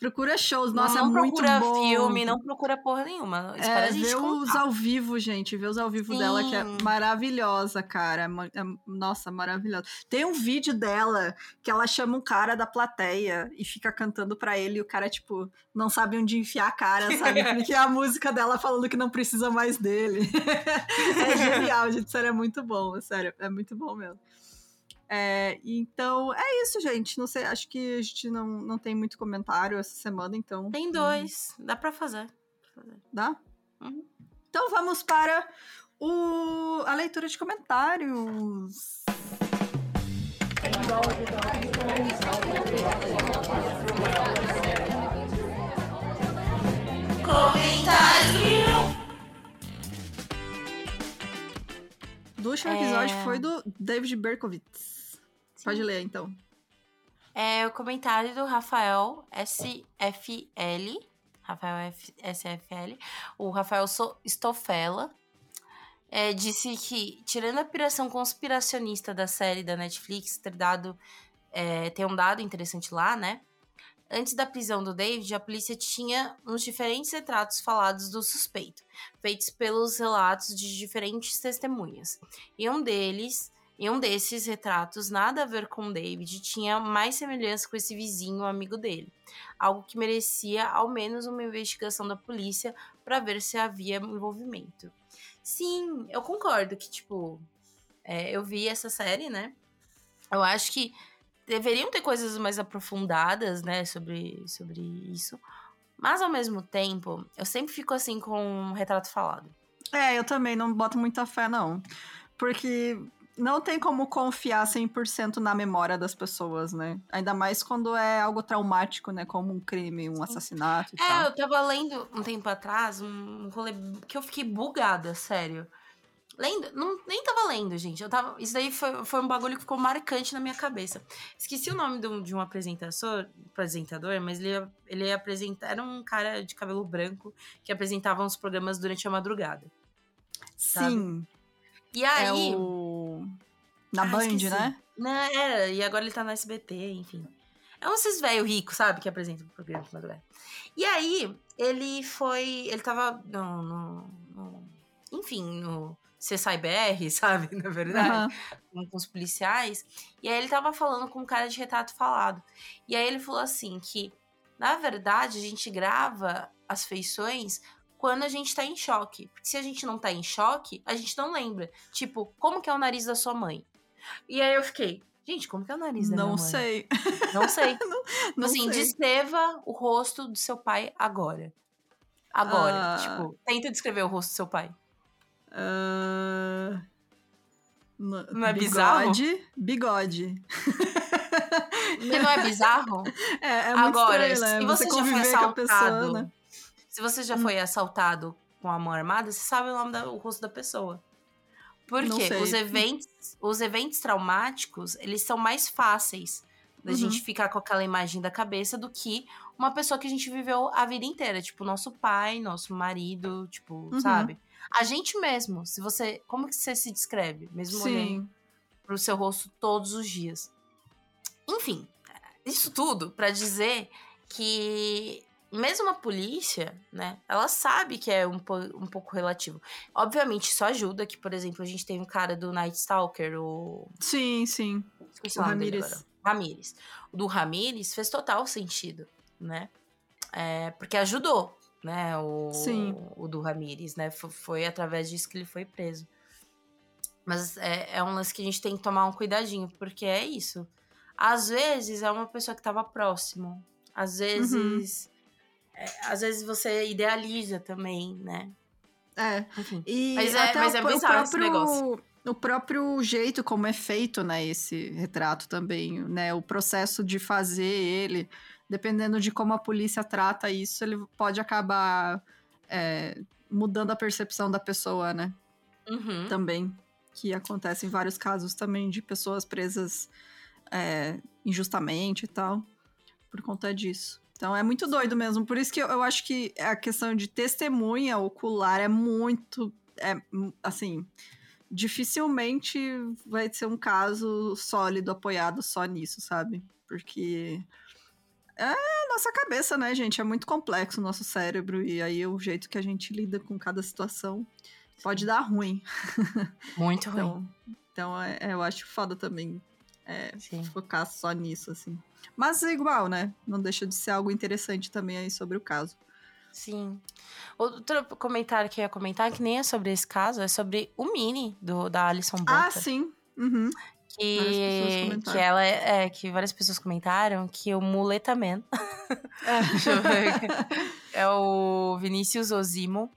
Speaker 1: procura shows, nossa,
Speaker 2: não, não
Speaker 1: é muito
Speaker 2: procura
Speaker 1: bom.
Speaker 2: filme, não procura porra nenhuma. Espera
Speaker 1: É, ver os ao vivo, gente. Ver os ao vivo dela, que é
Speaker 2: Sim.
Speaker 1: maravilhosa, cara. É é- nossa, maravilhosa. Tem um vídeo dela que ela chama um cara da plateia e fica cantando pra ele e o cara, tipo, não sabe onde enfiar a cara, sabe? Porque é a música dela falando que não precisa mais dele. é genial, gente. Sério, é muito bom. Sério, é muito bom mesmo. É, então, é isso, gente. Não sei, acho que a gente não, não tem muito comentário essa semana, então.
Speaker 2: Tem dois. Dá pra fazer.
Speaker 1: Dá?
Speaker 2: Uhum.
Speaker 1: Então vamos para o, a leitura de comentários. Do último
Speaker 2: É.
Speaker 1: episódio foi do David Berkowitz. Pode ler, então.
Speaker 2: É o comentário do Rafael SFL. Rafael F- SFL. O Rafael So- Stofella. é, disse que, tirando a piração conspiracionista da série da Netflix ter dado. é, ter um dado interessante lá, né? Antes da prisão do David, a polícia tinha uns diferentes retratos falados do suspeito, feitos pelos relatos de diferentes testemunhas. E um deles e um desses retratos, nada a ver com David, tinha mais semelhança com esse vizinho amigo dele. Algo que merecia ao menos uma investigação da polícia para ver se havia envolvimento. Sim, eu concordo que, tipo, é, eu vi essa série, né? Eu acho que deveriam ter coisas mais aprofundadas, né, sobre, sobre isso. Mas ao mesmo tempo, eu sempre fico assim com um retrato falado.
Speaker 1: É, eu também não boto muita fé, não. Porque não tem como confiar 100% na memória das pessoas, né? Ainda mais quando é algo traumático, né? Como um crime, um assassinato e
Speaker 2: É,
Speaker 1: tal.
Speaker 2: eu tava lendo um tempo atrás um rolê que eu fiquei bugada, sério. Lendo? Não, nem tava lendo, gente. Eu tava, isso daí foi, foi um bagulho que ficou marcante na minha cabeça. Esqueci o nome de um, de um apresentador, apresentador, mas ele, ele apresenta, era um cara de cabelo branco que apresentava uns programas durante a madrugada. Sabe?
Speaker 1: Sim.
Speaker 2: E aí.
Speaker 1: É o... Na
Speaker 2: Ah,
Speaker 1: Band,
Speaker 2: esqueci.
Speaker 1: né?
Speaker 2: Não, era, e agora ele tá no SBT, enfim. É um desses velho rico, sabe? Que apresenta o programa de madrugada. E aí, ele foi. Ele tava no. no- no- enfim, no CSIBR, sabe? Na verdade. Com, com os policiais. E aí ele tava falando com um cara de retrato falado. E aí ele falou assim que, na verdade, a gente grava as feições quando a gente tá em choque. Porque se a gente não tá em choque, a gente não lembra. Tipo, como que é o nariz da sua mãe? E aí eu fiquei, gente, como que é o nariz da minha
Speaker 1: Não
Speaker 2: mãe?
Speaker 1: sei.
Speaker 2: Não sei.
Speaker 1: Não
Speaker 2: assim,
Speaker 1: sei.
Speaker 2: descreva o rosto do seu pai agora. Agora.
Speaker 1: Ah.
Speaker 2: Tipo, tenta descrever o rosto do seu pai.
Speaker 1: Ah, no-
Speaker 2: Não é bizarro?
Speaker 1: bigode, Bigode.
Speaker 2: Mas não é bizarro?
Speaker 1: É, é muito
Speaker 2: Agora,
Speaker 1: estranho, né?
Speaker 2: se você, já foi assaltado,
Speaker 1: pessoa, né?
Speaker 2: Se você já
Speaker 1: Hum.
Speaker 2: foi assaltado com a mão armada, você sabe o nome da, o rosto da pessoa. Por
Speaker 1: Não
Speaker 2: quê?
Speaker 1: sei.
Speaker 2: Os eventos, os eventos traumáticos, eles são mais fáceis da
Speaker 1: Uhum.
Speaker 2: gente ficar com aquela imagem da cabeça do que uma pessoa que a gente viveu a vida inteira, tipo nosso pai, nosso marido, tipo,
Speaker 1: Uhum.
Speaker 2: sabe? A gente mesmo, se você, como que você se descreve, mesmo olhando
Speaker 1: Sim.
Speaker 2: pro seu rosto todos os dias. Enfim, isso tudo pra dizer que mesmo a polícia, né, ela sabe que é um, um pouco relativo. Obviamente, isso ajuda que, por exemplo, a gente tem um cara do Night Stalker, o...
Speaker 1: Sim, sim.
Speaker 2: Esqueci
Speaker 1: O
Speaker 2: o.
Speaker 1: Ramírez.
Speaker 2: O do Ramírez fez total sentido, né? É, porque ajudou, né, o,
Speaker 1: Sim.
Speaker 2: o do Ramírez, né? Foi, foi através disso que ele foi preso. Mas é, é um lance que a gente tem que tomar um cuidadinho, porque é isso. Às vezes é uma pessoa que estava próximo. Às vezes. é, às vezes você idealiza também, né?
Speaker 1: É.
Speaker 2: Enfim.
Speaker 1: E
Speaker 2: Mas é-
Speaker 1: até
Speaker 2: mas
Speaker 1: o,
Speaker 2: é
Speaker 1: o
Speaker 2: bizarro esse
Speaker 1: próprio,
Speaker 2: negócio.
Speaker 1: o próprio jeito como é feito, né, esse retrato também, né, o processo de fazer ele, dependendo de como a polícia trata isso, ele pode acabar é, mudando a percepção da pessoa, né,
Speaker 2: Uhum.
Speaker 1: também, que acontece em vários casos também de pessoas presas é, injustamente e tal, por conta disso. Então é muito doido mesmo. Por isso que eu, eu acho que a questão de testemunha ocular é muito. É, hum, assim. Dificilmente vai ser um caso sólido apoiado só nisso, sabe? Porque. É a nossa cabeça, né, gente? É muito complexo o nosso cérebro. E aí o jeito que a gente lida com cada situação pode dar ruim.
Speaker 2: Muito ruim.
Speaker 1: Então, então é- é, eu acho foda também é, focar só nisso, assim. Mas é igual, né? Não deixa de ser algo interessante também aí sobre o caso.
Speaker 2: Sim. Outro comentário que eu ia comentar, que nem é sobre esse caso, é sobre o Mini do, da Alison Bota.
Speaker 1: Ah, sim. Uhum.
Speaker 2: Que, que ela é, é, que várias pessoas comentaram que o Muleta Man
Speaker 1: É.
Speaker 2: Deixa eu ver aqui. é o Vinícius Ozimo.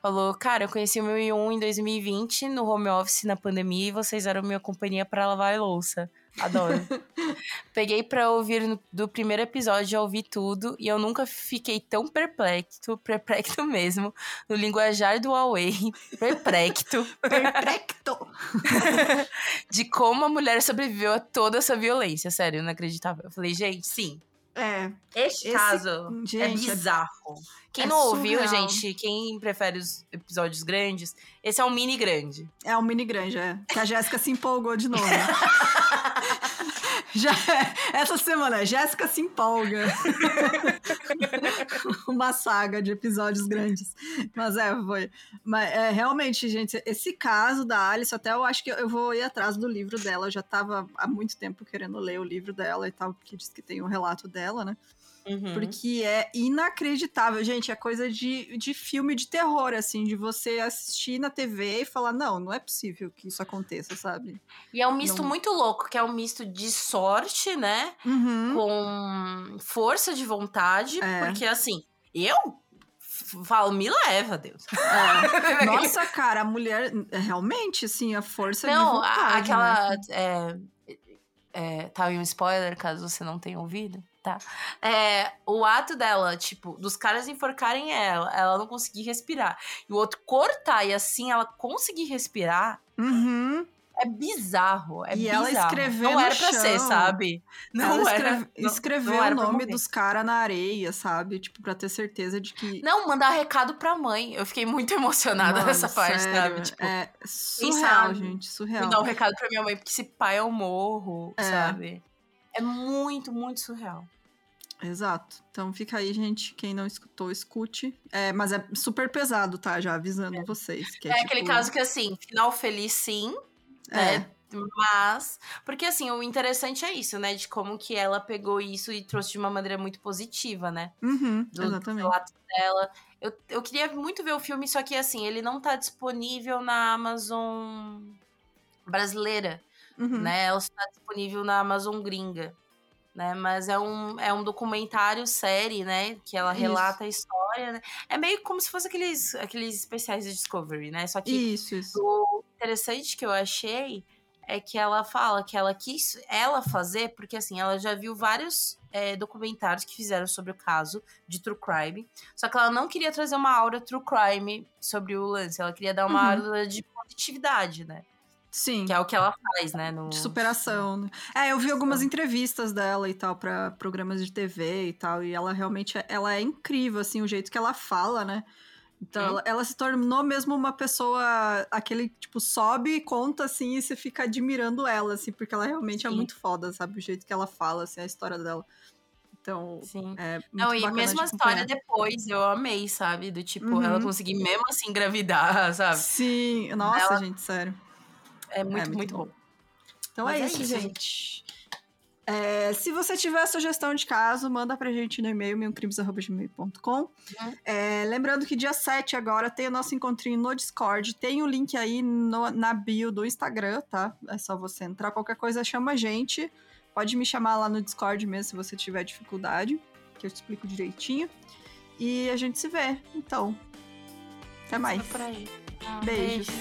Speaker 2: Falou, cara, eu conheci o 1001 em 2020 no home office na pandemia e vocês eram minha companhia pra lavar a louça. Adoro. Peguei pra ouvir no- do primeiro episódio, já ouvi tudo e eu nunca fiquei tão perplexo, perplexo mesmo, no linguajar do Huawei, perplexo,
Speaker 1: Perfecto!
Speaker 2: de como a mulher sobreviveu a toda essa violência. Sério, inacreditável. Eu falei, gente, sim,
Speaker 1: É.
Speaker 2: este
Speaker 1: Esse-
Speaker 2: caso
Speaker 1: gente,
Speaker 2: é
Speaker 1: é-
Speaker 2: bizarro. Quem
Speaker 1: é
Speaker 2: não ouviu,
Speaker 1: surreal.
Speaker 2: gente, quem prefere os episódios grandes, esse é um mini grande.
Speaker 1: É um mini grande, é. Que a Jéssica se empolgou de novo. né? Já, essa semana, Jéssica se empolga. Uma saga de episódios grandes. Mas é, foi. Mas é, realmente, gente, esse caso da Alice, até eu acho que eu vou ir atrás do livro dela. Eu já tava há muito tempo querendo ler o livro dela e tal, porque diz que tem um relato dela, né?
Speaker 2: Uhum.
Speaker 1: Porque é inacreditável, gente. É coisa de, de filme de terror, assim, de você assistir na TV e falar: não, não é possível que isso aconteça, sabe?
Speaker 2: E é um misto
Speaker 1: Não-
Speaker 2: muito louco, que é um misto de sorte, né?
Speaker 1: Uhum.
Speaker 2: Com força de vontade,
Speaker 1: É.
Speaker 2: porque assim, eu falo, me leva, Deus.
Speaker 1: É. Nossa, cara, a mulher, realmente, assim, a força de
Speaker 2: Não,
Speaker 1: vontade.
Speaker 2: a- aquela.
Speaker 1: né?
Speaker 2: É, é, tá aí um spoiler, caso você não tenha ouvido. Tá? É, o ato dela, tipo, dos caras enforcarem ela, ela não conseguir respirar. E o outro cortar e assim ela conseguir respirar.
Speaker 1: Uhum.
Speaker 2: É bizarro, é
Speaker 1: e
Speaker 2: bizarro.
Speaker 1: ela escreveu
Speaker 2: não era pra ser, sabe? Não
Speaker 1: ela
Speaker 2: era.
Speaker 1: escreve-
Speaker 2: não-
Speaker 1: escreveu
Speaker 2: não era
Speaker 1: o nome dos caras na areia, sabe? Tipo, pra ter certeza de que.
Speaker 2: Não, mandar recado pra mãe. Eu fiquei muito emocionada
Speaker 1: Mano,
Speaker 2: nessa parte,
Speaker 1: sério,
Speaker 2: sabe? Tipo,
Speaker 1: é surreal,
Speaker 2: sabe?
Speaker 1: gente. Surreal.
Speaker 2: mandar um recado pra minha mãe, porque esse pai eu morro,
Speaker 1: É.
Speaker 2: sabe? É muito, muito surreal.
Speaker 1: Exato. Então fica aí, gente. Quem não escutou, escute. É, mas é super pesado, tá? Já avisando vocês. Que
Speaker 2: É,
Speaker 1: é,
Speaker 2: aquele
Speaker 1: tipo,
Speaker 2: caso que, assim, final feliz sim,
Speaker 1: É,
Speaker 2: né? Mas, porque assim, o interessante é isso, né? De como que ela pegou isso e trouxe de uma maneira muito positiva, né?
Speaker 1: uhum,
Speaker 2: Do, do
Speaker 1: exatamente.
Speaker 2: relato dela. Eu, eu queria muito ver o filme, só que assim, ele não tá disponível na Amazon brasileira,
Speaker 1: Uhum.
Speaker 2: né? Ela só tá disponível na Amazon gringa. Né, mas é um, é um documentário série, né? Que ela
Speaker 1: Isso.
Speaker 2: relata a história, né? É meio como se fosse aqueles, aqueles especiais de Discovery, né? Só que
Speaker 1: Isso, isso.
Speaker 2: o interessante que eu achei é que ela fala que ela quis ela fazer, porque assim, ela já viu vários é, documentários que fizeram sobre o caso de True Crime. Só que ela não queria trazer uma aura True Crime sobre o lance, ela queria dar uma
Speaker 1: Uhum.
Speaker 2: aura de positividade, né?
Speaker 1: Sim.
Speaker 2: Que é o que ela faz, né? No...
Speaker 1: De superação. né? É, eu vi algumas entrevistas dela e tal pra programas de TV e tal, e ela realmente é, ela é incrível assim o jeito que ela fala, né? Então ela, ela se tornou mesmo uma pessoa aquele tipo sobe, conta assim e você fica admirando ela assim, porque ela realmente é
Speaker 2: Sim.
Speaker 1: muito foda, sabe, o jeito que ela fala, assim, a história dela. Então,
Speaker 2: Sim.
Speaker 1: é muito
Speaker 2: Não, e mesmo a história depois, eu amei, sabe? Do tipo,
Speaker 1: Uhum.
Speaker 2: ela conseguir mesmo assim engravidar, sabe?
Speaker 1: Sim, nossa,
Speaker 2: Ela-
Speaker 1: gente, sério.
Speaker 2: É muito,
Speaker 1: muito
Speaker 2: muito
Speaker 1: bom.
Speaker 2: bom.
Speaker 1: Então é
Speaker 2: é
Speaker 1: isso,
Speaker 2: isso,
Speaker 1: gente. É, se você tiver sugestão de caso, manda pra gente no e-mail milcrimes.gmail.com. É, lembrando que dia 7 agora tem o nosso encontrinho no Discord. Tem o link aí no- na bio do Instagram, tá? É só você entrar. Qualquer coisa, chama a gente. Pode me chamar lá no Discord mesmo se você tiver dificuldade, que eu te explico direitinho. E a gente se vê. Então, até mais.
Speaker 2: Beijo.